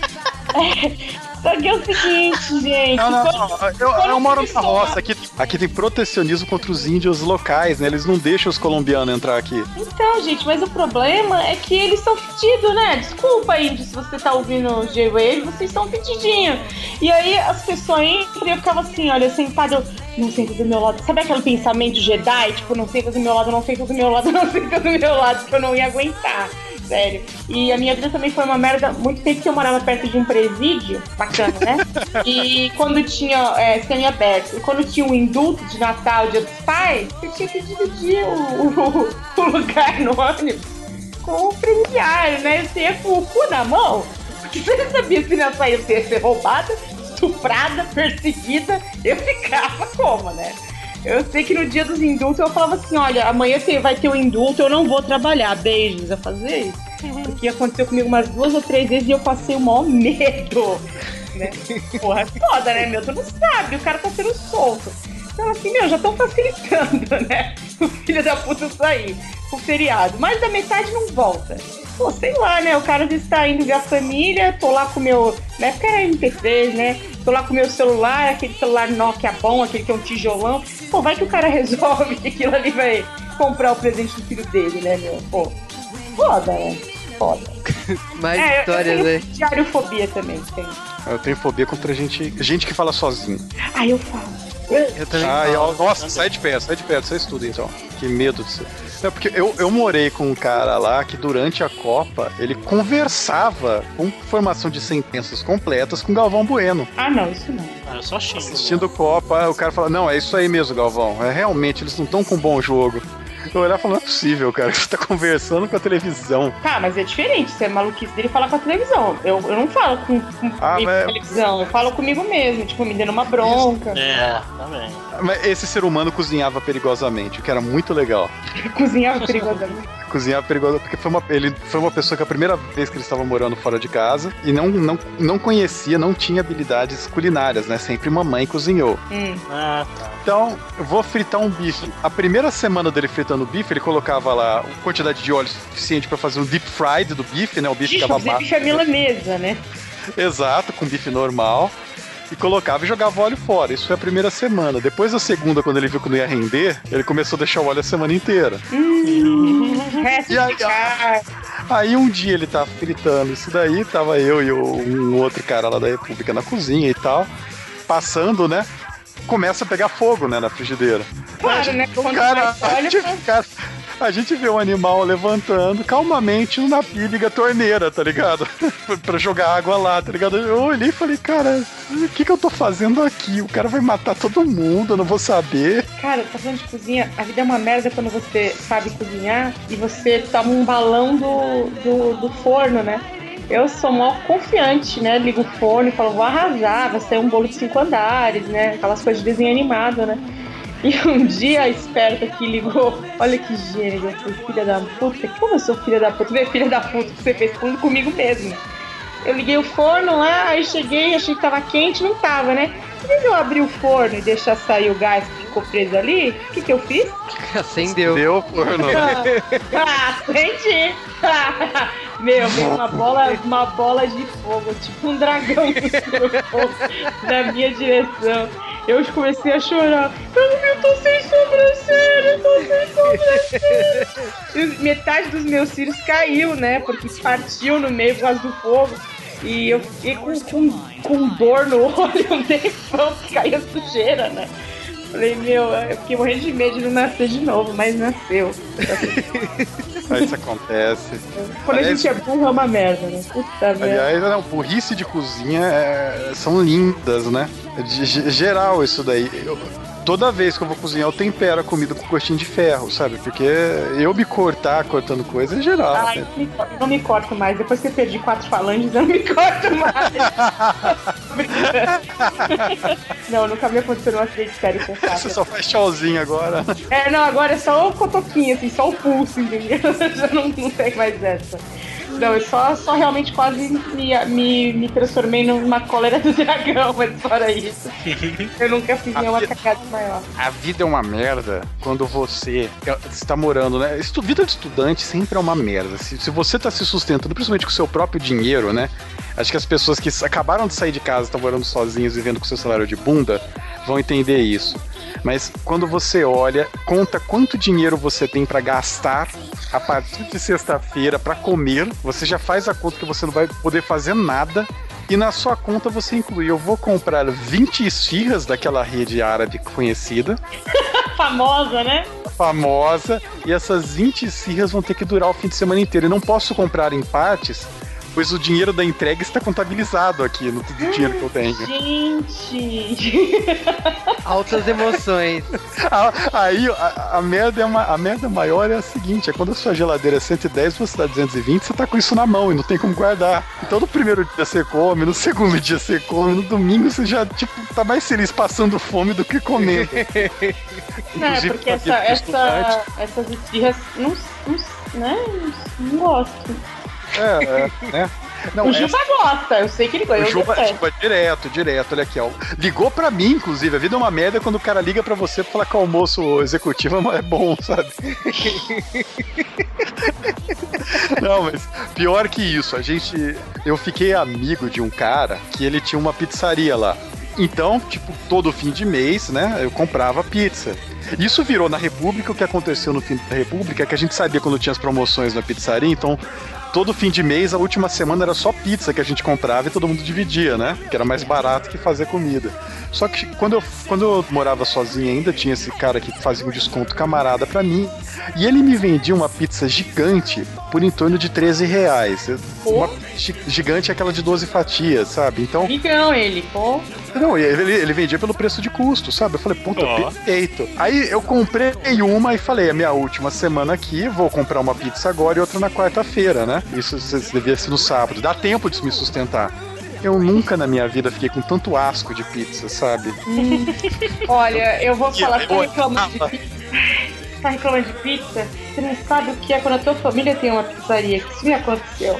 S3: É, só que é o seguinte, gente.
S2: Não, não, não. Eu, eu moro na roça. Aqui, aqui tem protecionismo contra os índios locais, né? Eles não deixam os colombianos entrar aqui.
S3: Então, gente, mas o problema é que eles são fedidos, né? Desculpa, índio, se você tá ouvindo o J-Wave, vocês são fedidinhos. E aí as pessoas entram e eu ficava assim, olha, sentado, não senta do meu lado. Sabe aquele pensamento Jedi? Tipo, não senta do meu lado, não senta do meu lado, não senta do meu lado, que eu não ia aguentar. Sério. E a minha vida também foi uma merda. Muito tempo que eu morava perto de um presídio, bacana, né? E quando tinha é, semi-aberto, e quando tinha o indulto de Natal, Dia dos Pais, você tinha que dividir o, o- o lugar no ônibus com o presidiário, né? Você ia com o cu na mão. Porque você não sabia se na saída ia ser roubada, estuprada, perseguida. Eu ficava como, né? Eu sei que no dia dos indultos eu falava assim: olha, amanhã você vai ter o um indulto, eu não vou trabalhar. Beijos, eu fazia isso. Porque aconteceu comigo umas duas ou três vezes e eu passei o maior medo. Né? Porra, foda, né, meu? Tu não sabe, o cara tá sendo solto. Então, assim, meu, já estão facilitando, né? O filho da puta sair o feriado. Mais da metade não volta. Pô, sei lá, né? O cara está indo ver a família, tô lá com o meu. Na época era MP3, né? Tô lá com o meu celular, aquele celular Nokia bom, aquele que é um tijolão. Pô, vai que o cara resolve que aquilo ali vai comprar o presente do filho dele, né, meu? Pô, foda, né? Foda.
S1: Mais
S3: É,
S1: histórias, né?
S3: diariofobia também, tem.
S2: Eu tenho fobia contra gente, gente que fala sozinho.
S3: Ah, eu falo.
S1: Eu também.
S2: Ah, eu- nossa, sai de perto, sai de perto, você estuda então. Que medo de ser. É porque eu, eu morei com um cara lá que durante a Copa ele conversava com formação de sentenças completas com Galvão Bueno.
S3: Ah, não, isso não.
S4: Ah, eu só xingo.
S2: Assistindo Copa, o cara fala: Não, é isso aí mesmo, Galvão. É realmente, eles não estão com um bom jogo. Eu olhar e falar: Não é possível, cara. Você tá conversando com a televisão.
S3: Tá, mas é diferente. Isso é maluquice dele falar com a televisão. Eu, eu não falo com, com
S2: Ah, mas-
S3: com a televisão. Eu falo comigo mesmo, tipo, me dando uma bronca.
S4: É, também.
S2: Mas esse ser humano cozinhava perigosamente, o que era muito legal.
S3: Cozinhava perigosamente.
S2: Cozinhava perigosamente, porque foi uma, ele foi uma pessoa que a primeira vez que ele estava morando fora de casa e não, não, não conhecia, não tinha habilidades culinárias, né? Sempre mamãe cozinhou.
S3: Hum.
S4: Ah, tá.
S2: Então, eu vou fritar um bife. A primeira semana dele fritando o bife, ele colocava lá a quantidade de óleo suficiente para fazer um deep fried do bife, né? O bife
S3: Ixi,
S2: ficava
S3: você
S2: ba-
S3: bicha milanesa, né?
S2: Exato, com bife normal. E colocava e jogava o óleo fora. Isso foi a primeira semana. Depois da segunda, quando ele viu que não ia render, ele começou a deixar o óleo a semana inteira.
S3: Resto
S2: E aí,
S3: de carne.
S2: Aí um dia ele tá fritando isso daí, tava eu e o- um outro cara lá da República na cozinha e tal, passando, né? Começa a pegar fogo, né, na frigideira.
S3: Claro, né?
S2: O cara,
S3: olha,
S2: gente, cara, a gente vê um animal levantando calmamente na pilha e liga a torneira, tá ligado? pra jogar água lá, tá ligado? Eu olhei e falei, cara, o que que eu tô fazendo aqui? O cara vai matar todo mundo, eu não vou saber.
S3: Cara, tá falando de cozinha, a vida é uma merda quando você sabe cozinhar e você toma um balão do, do, do forno, né? Eu sou mó confiante, né? Ligo o forno e falo, vou arrasar, vai ser um bolo de cinco andares, né? Aquelas coisas de desenho animado, né? E um dia a esperta que ligou, olha que gênio, eu filha da puta, como eu sou filha da puta? Vê, filha da puta que você fez falando comigo mesmo. Eu liguei o forno lá, aí cheguei, achei que tava quente, não tava, né? Vez eu abrir o forno e deixar sair o gás que ficou preso ali, o que, que eu fiz?
S1: Acendeu.
S2: Deu forno.
S3: ah, acendi! Meu, veio uma bola, uma bola de fogo, tipo um dragão fogo na minha direção. Eu comecei a chorar. Eu, eu tô sem sobrancelha, eu tô sem sobrancelha. E metade dos meus cílios caiu, né? Porque partiu no meio por causa do fogo. E eu fiquei com, com, com dor no olho um tempão, que caía sujeira, né? Falei, meu, eu fiquei morrendo de medo de não nascer de novo, mas nasceu.
S2: Isso acontece.
S3: Quando a
S2: Aliás-
S3: gente é burro é uma merda, né? Puta merda.
S2: Aliás, não, burrice de cozinha é, são lindas, né? De, ge- geral isso daí. Eu- toda vez que eu vou cozinhar, eu tempero a comida com gostinho de ferro, sabe? Porque eu me cortar cortando coisa é geral.
S3: Ai,
S2: né?
S3: não me corto mais. Depois que eu perdi quatro falanges, eu não me corto mais. não, nunca me aconteceu um acidente sério com
S2: Você só faz tchauzinho agora.
S3: É, não, agora é só o cotoquinho, assim, só o pulso, entendeu? Já não, não tem mais essa. Não, eu só, só realmente quase me, me, me transformei numa cólera do dragão, mas fora isso. Eu nunca fiz nenhuma cagada maior.
S2: A vida é uma merda quando você está morando, né? Estu- vida de estudante sempre é uma merda. Se, se você está se sustentando, principalmente com o seu próprio dinheiro, né? Acho que as pessoas que acabaram de sair de casa, estão morando sozinhos, vivendo com seu salário de bunda, vão entender isso. Mas quando você olha, conta quanto dinheiro você tem para gastar a partir de sexta-feira para comer, você já faz a conta que você não vai poder fazer nada. E na sua conta você inclui, eu vou comprar 20 esfirras daquela rede árabe conhecida,
S3: Famosa, né?
S2: famosa, e essas 20 esfirras vão ter que durar o fim de semana inteiro. E não posso comprar em partes, pois o dinheiro da entrega está contabilizado aqui no tudo dinheiro que eu tenho.
S3: Gente!
S1: Altas emoções.
S2: Ah, Aí a, a merda é uma, a merda maior é a seguinte: é quando a sua geladeira é 110 você dá 220, você tá com isso na mão e não tem como guardar. Então no primeiro dia você come, no segundo dia você come, no domingo você já, tipo, tá mais feliz passando fome do que comendo.
S3: Não, é
S2: Inclusive,
S3: porque essa, essa, essas esfirras não, não, né? não gosto.
S2: É, é, né? Não,
S3: o
S2: essa-
S3: Juba gosta, eu sei que ele gosta.
S2: O Juba. Juba direto, direto, olha aqui, ó. Ligou pra mim, inclusive. A vida é uma merda quando o cara liga pra você pra falar que o almoço executivo é bom, sabe? Não, mas pior que isso, a gente. Eu fiquei amigo de um cara que ele tinha uma pizzaria lá. Então, tipo, todo fim de mês, né, eu comprava pizza. Isso virou na República, o que aconteceu no fim da República é que a gente sabia quando tinha as promoções na pizzaria, então todo fim de mês, a última semana era só pizza que a gente comprava e todo mundo dividia, né? Que era mais barato que fazer comida. Só que quando eu, quando eu morava sozinho ainda, tinha esse cara que fazia um desconto camarada pra mim. E ele me vendia uma pizza gigante por em torno de 13 reais. Uma gi- gigante é aquela de 12 fatias, sabe? Então,
S3: Amigão ele, pô.
S2: não, ele, ele vendia pelo preço de custo, sabe? Eu falei, puta,
S4: Ó.
S2: perfeito. Aí eu comprei uma e falei, é minha última semana aqui, vou comprar uma pizza agora e outra na quarta-feira, né? Isso isso devia ser no sábado. Dá tempo de me sustentar. Eu nunca na minha vida fiquei com tanto asco de pizza, sabe?
S3: Olha, eu vou falar que
S2: eu
S3: de
S2: odiava.
S3: pizza. Tá reclamando de pizza? Você não sabe o que é quando a tua família tem uma pizzaria, que isso me aconteceu.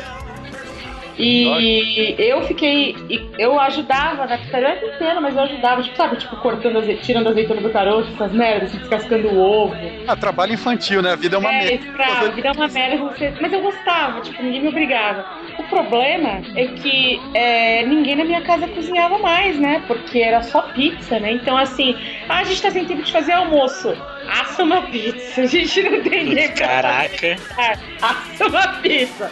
S3: E eu fiquei. Eu ajudava na pizzaria inteira, mas eu ajudava, tipo, sabe, tipo, cortando tirando azeitona do caroço, essas merdas, descascando o ovo.
S2: Ah, trabalho infantil, né? A vida é uma
S3: é,
S2: merda.
S3: escravo, vida é uma merda, você... mas eu gostava, tipo, ninguém me obrigava. O problema é que é, ninguém na minha casa cozinhava mais, né? Porque era só pizza, né? Então, assim, ah, a gente tá sem tempo de fazer almoço. Assa uma pizza. A gente não tem nem
S4: Caraca.
S3: fazer. Assa uma pizza.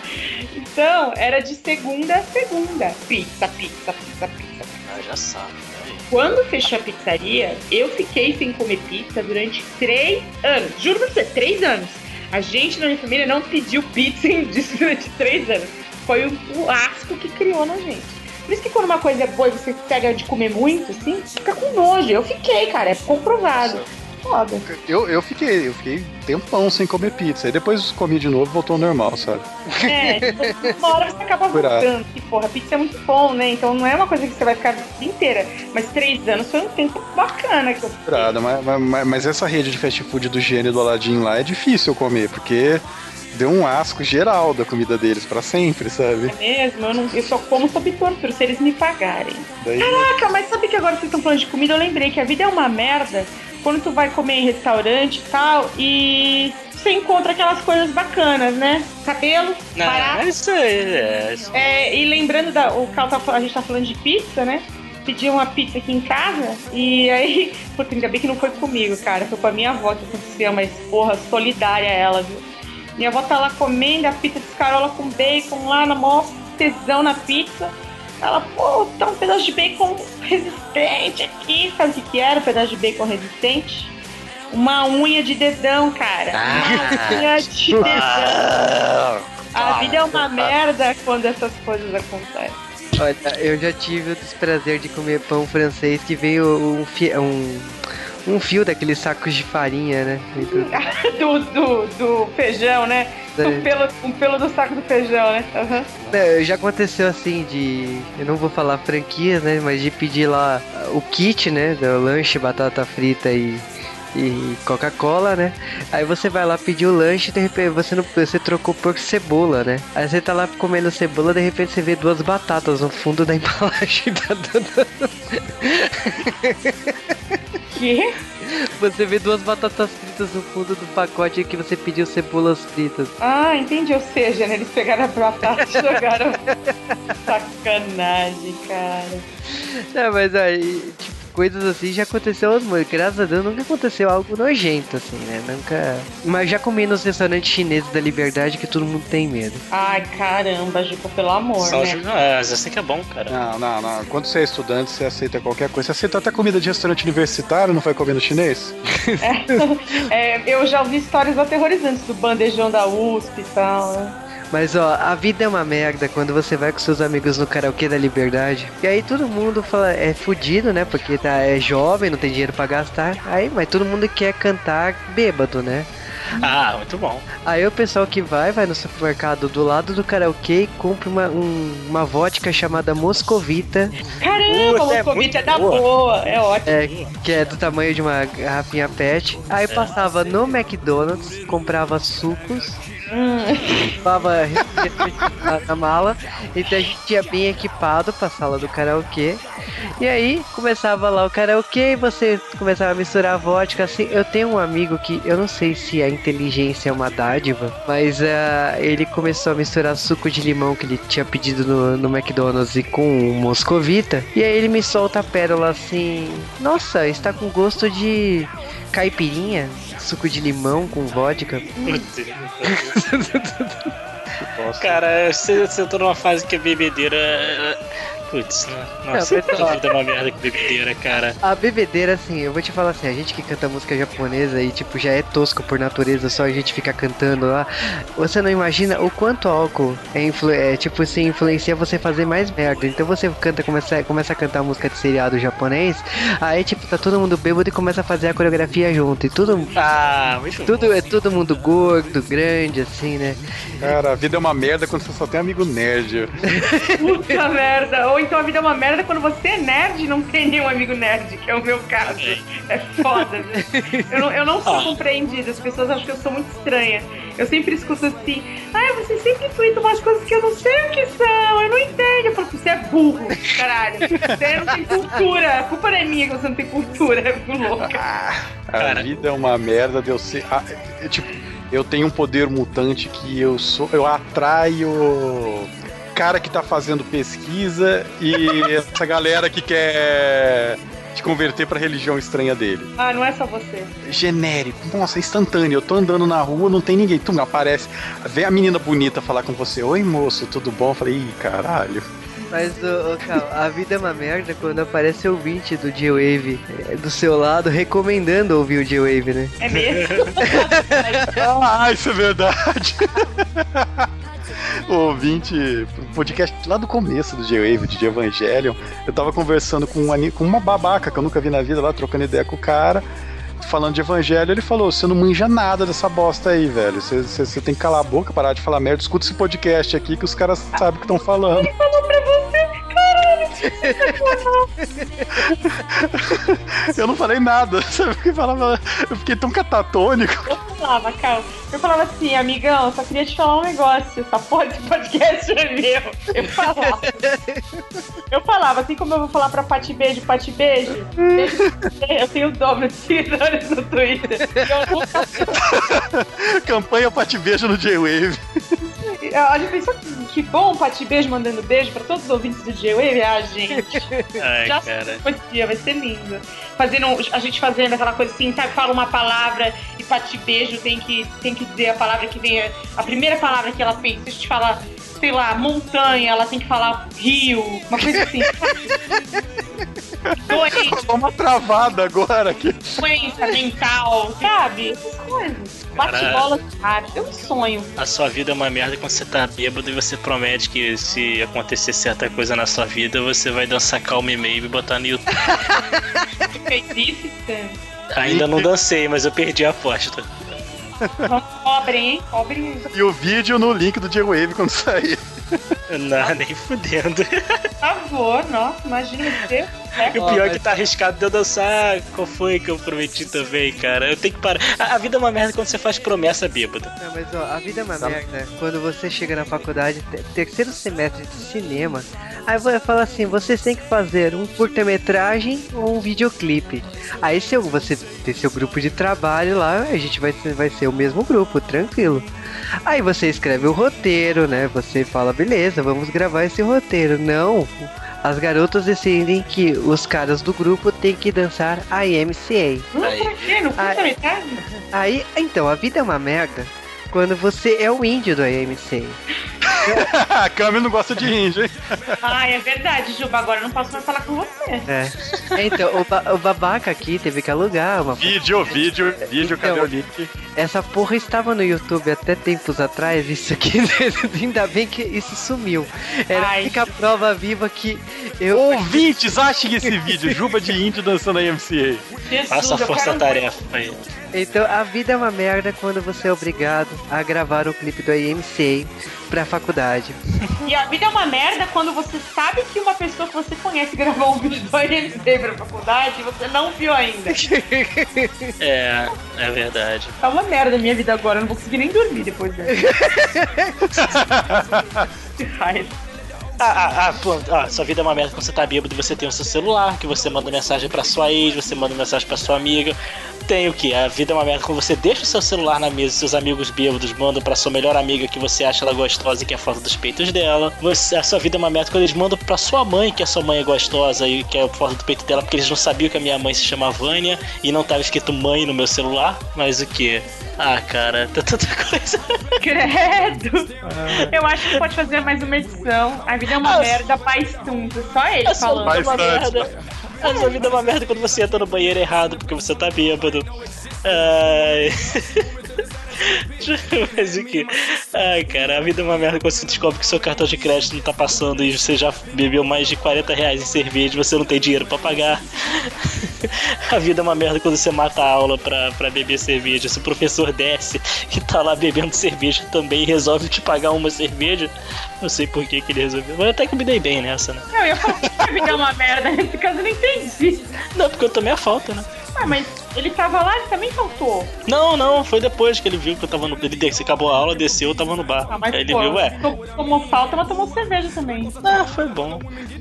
S3: Então, era de segunda a segunda. Pizza, pizza, pizza, pizza.
S4: Ah, já sabe. né?
S3: Quando fechou a pizzaria, eu fiquei sem comer pizza durante três anos. Juro pra você, três anos. A gente na minha família não pediu pizza em- durante três anos. Foi o, o asco que criou na gente. Por isso que quando uma coisa é boa e você pega de comer muito, assim, fica com nojo. Eu fiquei, cara, é comprovado. Foda.
S2: Eu, eu fiquei, eu fiquei tempão sem comer pizza. Aí depois comi de novo voltou ao normal, sabe?
S3: É, tipo, uma hora você acaba voltando. E, porra, pizza é muito bom, né? Então não é uma coisa que você vai ficar a vida inteira. Mas três anos foi um tempo bacana que eu fiquei.
S2: Mas, mas, mas essa rede de fast food do gênio do Aladdin lá é difícil comer, porque deu um asco geral da comida deles pra sempre, sabe?
S3: É mesmo? Eu, não, eu só como sob tortura, se eles me pagarem.
S2: Daí,
S3: Caraca, mas sabe que agora vocês estão falando de comida? Eu lembrei que a vida é uma merda quando tu vai comer em restaurante e tal e você encontra aquelas coisas bacanas, né? Cabelo,
S4: Não,
S3: barato.
S4: isso aí é. isso-
S3: É, e lembrando da. O Cal tá, a gente tá falando de pizza, né? Pedi uma pizza aqui em casa e aí. Puta, ainda bem que não foi comigo, cara. Foi com a minha avó que aconteceu, mas porra, solidária ela, viu? Minha avó tá lá comendo a pizza de escarola com bacon lá na maior tesão na pizza. Ela, pô, tá um pedaço de bacon resistente aqui. Sabe o que, que era? Um pedaço de bacon resistente? Uma unha de dedão, cara.
S4: Ah.
S3: Uma unha de dedão.
S4: Ah,
S3: A vida é uma merda quando essas coisas acontecem.
S1: Olha, eu já tive o desprazer de comer pão francês que veio um, fi- um, um fio daqueles sacos de farinha, né?
S3: Do, do, do feijão, né?
S1: É.
S3: Um pelo, um pelo do saco do feijão, né?
S1: É, Já aconteceu assim de. Eu não vou falar franquias, né? Mas de pedir lá o kit, né? Do lanche, batata frita e. E Coca-Cola, né? Aí você vai lá pedir o lanche e de repente você não você trocou por cebola, né? Aí você tá lá comendo cebola, de repente você vê duas batatas no fundo da embalagem da,
S3: Que?
S1: Você vê duas batatas fritas no fundo do pacote que você pediu cebolas fritas.
S3: Ah, entendi. Ou seja, né? Eles pegaram a batata e jogaram. Sacanagem, cara.
S1: Não, mas aí, tipo, coisas assim já aconteceu, mas graças a Deus nunca aconteceu algo nojento, assim, né? Nunca. Mas já comi nos restaurantes chineses da liberdade que todo mundo tem medo.
S3: Ai, caramba, Juca, pelo amor,
S4: só
S3: né?
S4: ju- não, é, mas assim que é bom, cara.
S2: Não, não, não. Quando você é estudante, você aceita qualquer coisa. Você aceita até comida de restaurante universitário, não vai comer no chinês?
S3: É, eu já ouvi histórias aterrorizantes do bandejão da USP e tal. né?
S1: Mas ó, a vida é uma merda quando você vai com seus amigos no karaokê da Liberdade. E aí todo mundo fala, é fudido, né? Porque tá, é jovem, não tem dinheiro pra gastar. Aí, mas todo mundo quer cantar bêbado, né?
S4: Ah, muito bom.
S1: Aí o pessoal que vai, vai no supermercado do lado do karaokê e compra uma, um- uma vodka chamada Moscovita,
S3: Caramba,
S4: Puta, é
S3: o convite
S4: muito
S3: é da
S4: boa.
S3: boa. É ótimo.
S1: é, que é do tamanho de uma garrafinha pet. Aí passava no McDonald's, comprava sucos, refrigerante na, mala, então a gente ia bem equipado pra sala do karaokê. E aí começava lá o karaokê e você começava a misturar vodka assim. Eu tenho um amigo que eu não sei se a inteligência é uma dádiva, mas ah, ele começou a misturar suco de limão que ele tinha pedido no, no McDonald's e com o Moscovita. E aí ele me solta a pérola assim: Nossa, está com gosto de caipirinha, suco de limão com vodka.
S2: Nossa.
S4: Cara, você, você tá numa fase que a bebedeira. Putz, né? Nossa,
S1: Não,
S4: a vida é uma merda com bebedeira, cara.
S1: A bebedeira, assim, eu vou te falar assim, a gente que canta música japonesa e, tipo, já é tosco por natureza, só a gente fica cantando lá. Você não imagina o quanto álcool é, influ é tipo assim, influencia você fazer mais merda. Então você canta, começa, começa a cantar música de seriado japonês, aí, tipo, tá todo mundo bêbado e começa a fazer a coreografia junto. E tudo.
S4: Ah, muito
S1: Tudo
S4: bom.
S1: é todo mundo gordo, grande, assim, né?
S2: Cara, a vida é uma merda quando você só tem amigo nerd.
S3: Puta merda. Ou então a vida é uma merda quando você é nerd e não tem nenhum amigo nerd, que é o meu caso. É foda, né? Eu não, eu não sou
S4: Ah.
S3: compreendida, as pessoas acham que eu sou muito estranha. Eu sempre escuto assim, ah, você sempre tweeta umas coisas que eu não sei o que são, eu não entendo. Eu falo, você é burro, caralho. Você não tem cultura. A culpa não é minha que você não tem cultura, eu fico louca.
S2: A
S4: Cara.
S2: vida é uma merda de eu ser. ah, é, tipo, eu tenho um poder mutante que eu sou. Eu atraio cara que tá fazendo pesquisa e essa galera que quer te converter pra religião estranha dele.
S3: Ah, não é só você.
S2: Genérico, nossa, instantâneo. Eu tô andando na rua, não tem ninguém. Tu aparece, vem a menina bonita falar com você: Oi moço, tudo bom? Eu falei, ih, caralho.
S1: Mas, ô, ô, Cal, a vida é uma merda quando aparece ouvinte do J-Wave é, do seu lado recomendando ouvir o J-Wave, né?
S3: É mesmo?
S2: Ah, isso é verdade. Ouvinte, podcast lá do começo do J-Wave, de Evangelion, eu tava conversando com, um com uma babaca que eu nunca vi na vida lá, trocando ideia com o cara, falando de Evangelho, ele falou, você não manja nada dessa bosta aí, velho, você, tem que calar a boca, parar de falar merda, escuta esse podcast aqui que os caras sabem o que estão falando.
S3: Falou pra você,
S2: Eu não falei nada, sabe que falava? Eu fiquei tão catatônico.
S3: Eu falava, Cal, eu falava assim, amigão, só queria te falar um negócio. Essa porra desse podcast é meu. Eu falava. Eu falava, assim como eu vou falar pra Pati Beijo, Pati Beijo, beijo, eu tenho o dobro de seguidores no Twitter. Eu nunca
S2: Campanha pra te beijo no J-Wave.
S3: Olha, pensou que, que bom Pati Beijo mandando beijo pra todos os ouvintes do J-Wave? Ah, gente.
S4: Ai,
S3: Já
S4: cara.
S3: dia, vai ser lindo. Fazendo, a gente fazendo aquela coisa assim, sabe? Fala uma palavra e pra te beijo tem que, tem que dizer a palavra que vem. A primeira palavra que ela pensa. Se a gente falar, sei lá, montanha, ela tem que falar rio, uma coisa assim. Doente,
S2: Dá uma travada agora aqui.
S3: doença mental, sabe? Essas coisas. Bate
S4: Caralho.
S3: bola, cara. É um sonho.
S4: A sua vida é uma merda quando você tá bêbado e você promete que se acontecer certa coisa na sua vida, você vai dançar calma e meio e botar no YouTube. Ainda não dancei, mas eu perdi a aposta.
S3: Vamos, Cobrem, hein? Cobrem.
S2: E o vídeo no link do J-Wave quando sair.
S4: Não, nem fudendo.
S3: Por favor, nossa, imagina você. Né?
S4: E o pior é que tá arriscado de eu dançar. Qual foi que eu prometi também, cara? Eu tenho que parar. A, a vida é uma merda quando você faz promessa bêbada.
S1: Não, mas ó, a vida é uma merda quando você chega na faculdade, te- terceiro semestre de cinema, aí vai falar assim, vocês têm que fazer um curta-metragem ou um videoclipe. Aí se você ter seu grupo de trabalho lá, a gente vai ser, vai ser o mesmo grupo, tranquilo. Aí você escreve o roteiro, né? Você fala, beleza, vamos gravar esse roteiro. Não, as garotas decidem que os caras do grupo têm que dançar a IMCA.
S3: Não,
S4: Aí.
S3: pra quê? Não
S1: Aí-
S3: custa metade?
S1: Aí, então, a vida é uma merda quando você é o índio do IMCA.
S2: a Cami não gosta de índio, hein?
S3: Ai, é verdade, Juba. Agora eu não posso mais falar com você.
S1: É. Então, o, ba- o babaca aqui teve que alugar uma.
S2: Vídeo, vídeo, vídeo, cadê
S1: Então,
S2: o link?
S1: Essa porra estava no YouTube até tempos atrás, isso aqui. Ainda bem que isso sumiu. Era a
S3: Ai.
S1: única prova viva que eu.
S2: Ouvintes, achem esse vídeo. Juba de índio dançando a MCA.
S3: Jesus,
S4: Faça a força-tarefa aí.
S1: Então, a vida é uma merda quando você é obrigado a gravar o clipe do IMCA pra faculdade.
S3: E a vida é uma merda quando você sabe que uma pessoa que você conhece gravou um vídeo do IMC pra faculdade e você não viu ainda.
S4: É, é verdade.
S3: Tá uma merda a minha vida agora, eu não vou conseguir nem dormir depois dessa. que raiva.
S4: Ah, ah, ah, pô, ah, sua vida é uma merda quando você tá bêbado e você tem o seu celular, que você manda mensagem pra sua ex, você manda mensagem pra sua amiga. Tem o que? A vida é uma merda quando você deixa o seu celular na mesa e seus amigos bêbados mandam pra sua melhor amiga que você acha ela gostosa e que é foto dos peitos dela. Você, a sua vida é uma merda quando eles mandam pra sua mãe que a sua mãe é gostosa e que é foto do peito dela, porque eles não sabiam que a minha mãe se chama Vânia e não tava escrito mãe no meu celular. Mas o que? Ah, cara, tá tanta coisa.
S3: Credo! Eu acho que pode fazer mais uma edição. A vida é uma merda, mais tunta. Só ele
S4: sua
S3: falando.
S4: vida é uma merda. A sua vida é uma merda quando você entra no banheiro errado porque você tá bêbado. Ai. Mas o que? Ai, cara, a vida é uma merda quando você descobre que seu cartão de crédito não tá passando e você já bebeu mais de 40 reais em cerveja e você não tem dinheiro pra pagar. A vida é uma merda quando você mata a aula pra, pra beber cerveja. Se o professor desce e tá lá bebendo cerveja também e resolve te pagar uma cerveja, não sei por que, que ele resolveu. Mas até que eu me dei bem nessa, né?
S3: Não, eu ia falar que a vida é uma merda. Nesse caso eu não entendi.
S4: Não, porque eu tomei a falta, né?
S3: Ah, mas ele tava lá e também faltou.
S4: Não, não, foi depois que ele viu que eu tava no. Ele desceu, acabou a aula, desceu, eu tava no bar.
S3: Ah, mas
S4: Aí ele
S3: pô,
S4: viu, ué.
S3: to- tomou falta, mas tomou cerveja também.
S4: Ah, foi bom.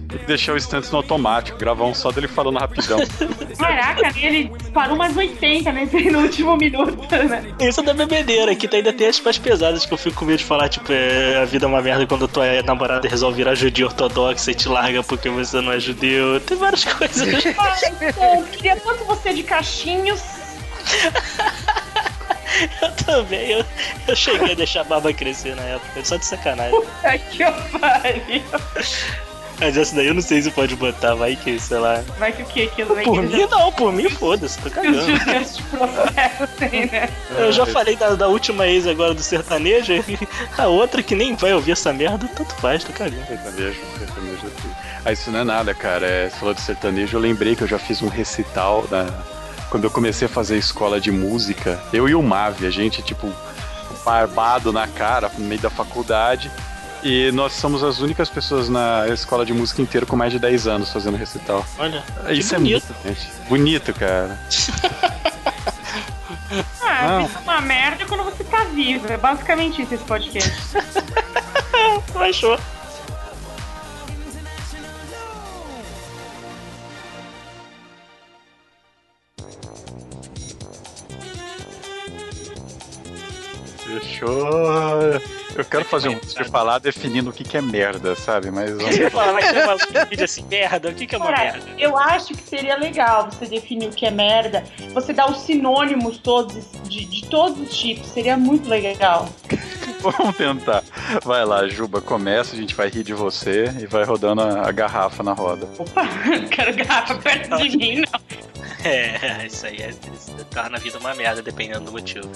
S2: Tem que deixar o instantes no automático, gravar um só dele falando rapidão.
S3: Caraca, ele disparou umas 80 nesse no último minuto, né?
S4: Isso é da bebedeira, que ainda tem as mais pesadas que eu fico com medo de falar, tipo, é, a vida é uma merda quando tua namorada resolve virar judia ortodoxa e te larga porque você não é judeu. Tem várias coisas.
S3: Ai, pô, queria tanto você de
S4: eu também, eu, eu cheguei a deixar a barba crescer na época, só de sacanagem.
S3: Puta que pariu.
S4: Mas essa daí eu não sei se pode botar, vai que, sei lá.
S3: Vai que o que aquilo vai
S4: Por mim não, por mim foda-se, tô
S3: os
S4: cagando.
S3: judeus né?
S4: Eu já falei da, da última ex agora do sertanejo, e a outra que nem vai ouvir essa merda, tanto faz, tô cagando.
S2: Sertanejo, sertanejo aqui. Ah, isso não é nada, cara. É, você falou de sertanejo, eu lembrei que eu já fiz um recital na... quando eu comecei a fazer escola de música. Eu e o Mavi, a gente, tipo, barbado na cara, no meio da faculdade. E nós somos as únicas pessoas na escola de música inteira com mais de 10 anos fazendo recital.
S4: Olha,
S2: Isso é
S4: bonito.
S2: muito, gente. Bonito, cara.
S3: Ah,
S2: Não.
S3: isso é uma merda quando você tá vivo. É basicamente isso esse podcast.
S4: achou.
S2: Fechou. Eu quero fazer um vídeo de falar definindo o que, que é merda, sabe? Mas vamos
S4: Você fala, vai ter uma vídeo assim, merda, o que, que é uma
S3: Cara,
S4: merda?
S3: eu acho que seria legal você definir o que é merda, você dar os sinônimos todos, de, de todos os tipos, seria muito legal.
S2: Vamos tentar. Vai lá, Juba, começa, a gente vai rir de você e vai rodando a, a garrafa na roda.
S3: Opa, não quero garrafa perto de mim, não.
S4: É, isso aí é, torna a vida uma merda, dependendo do motivo.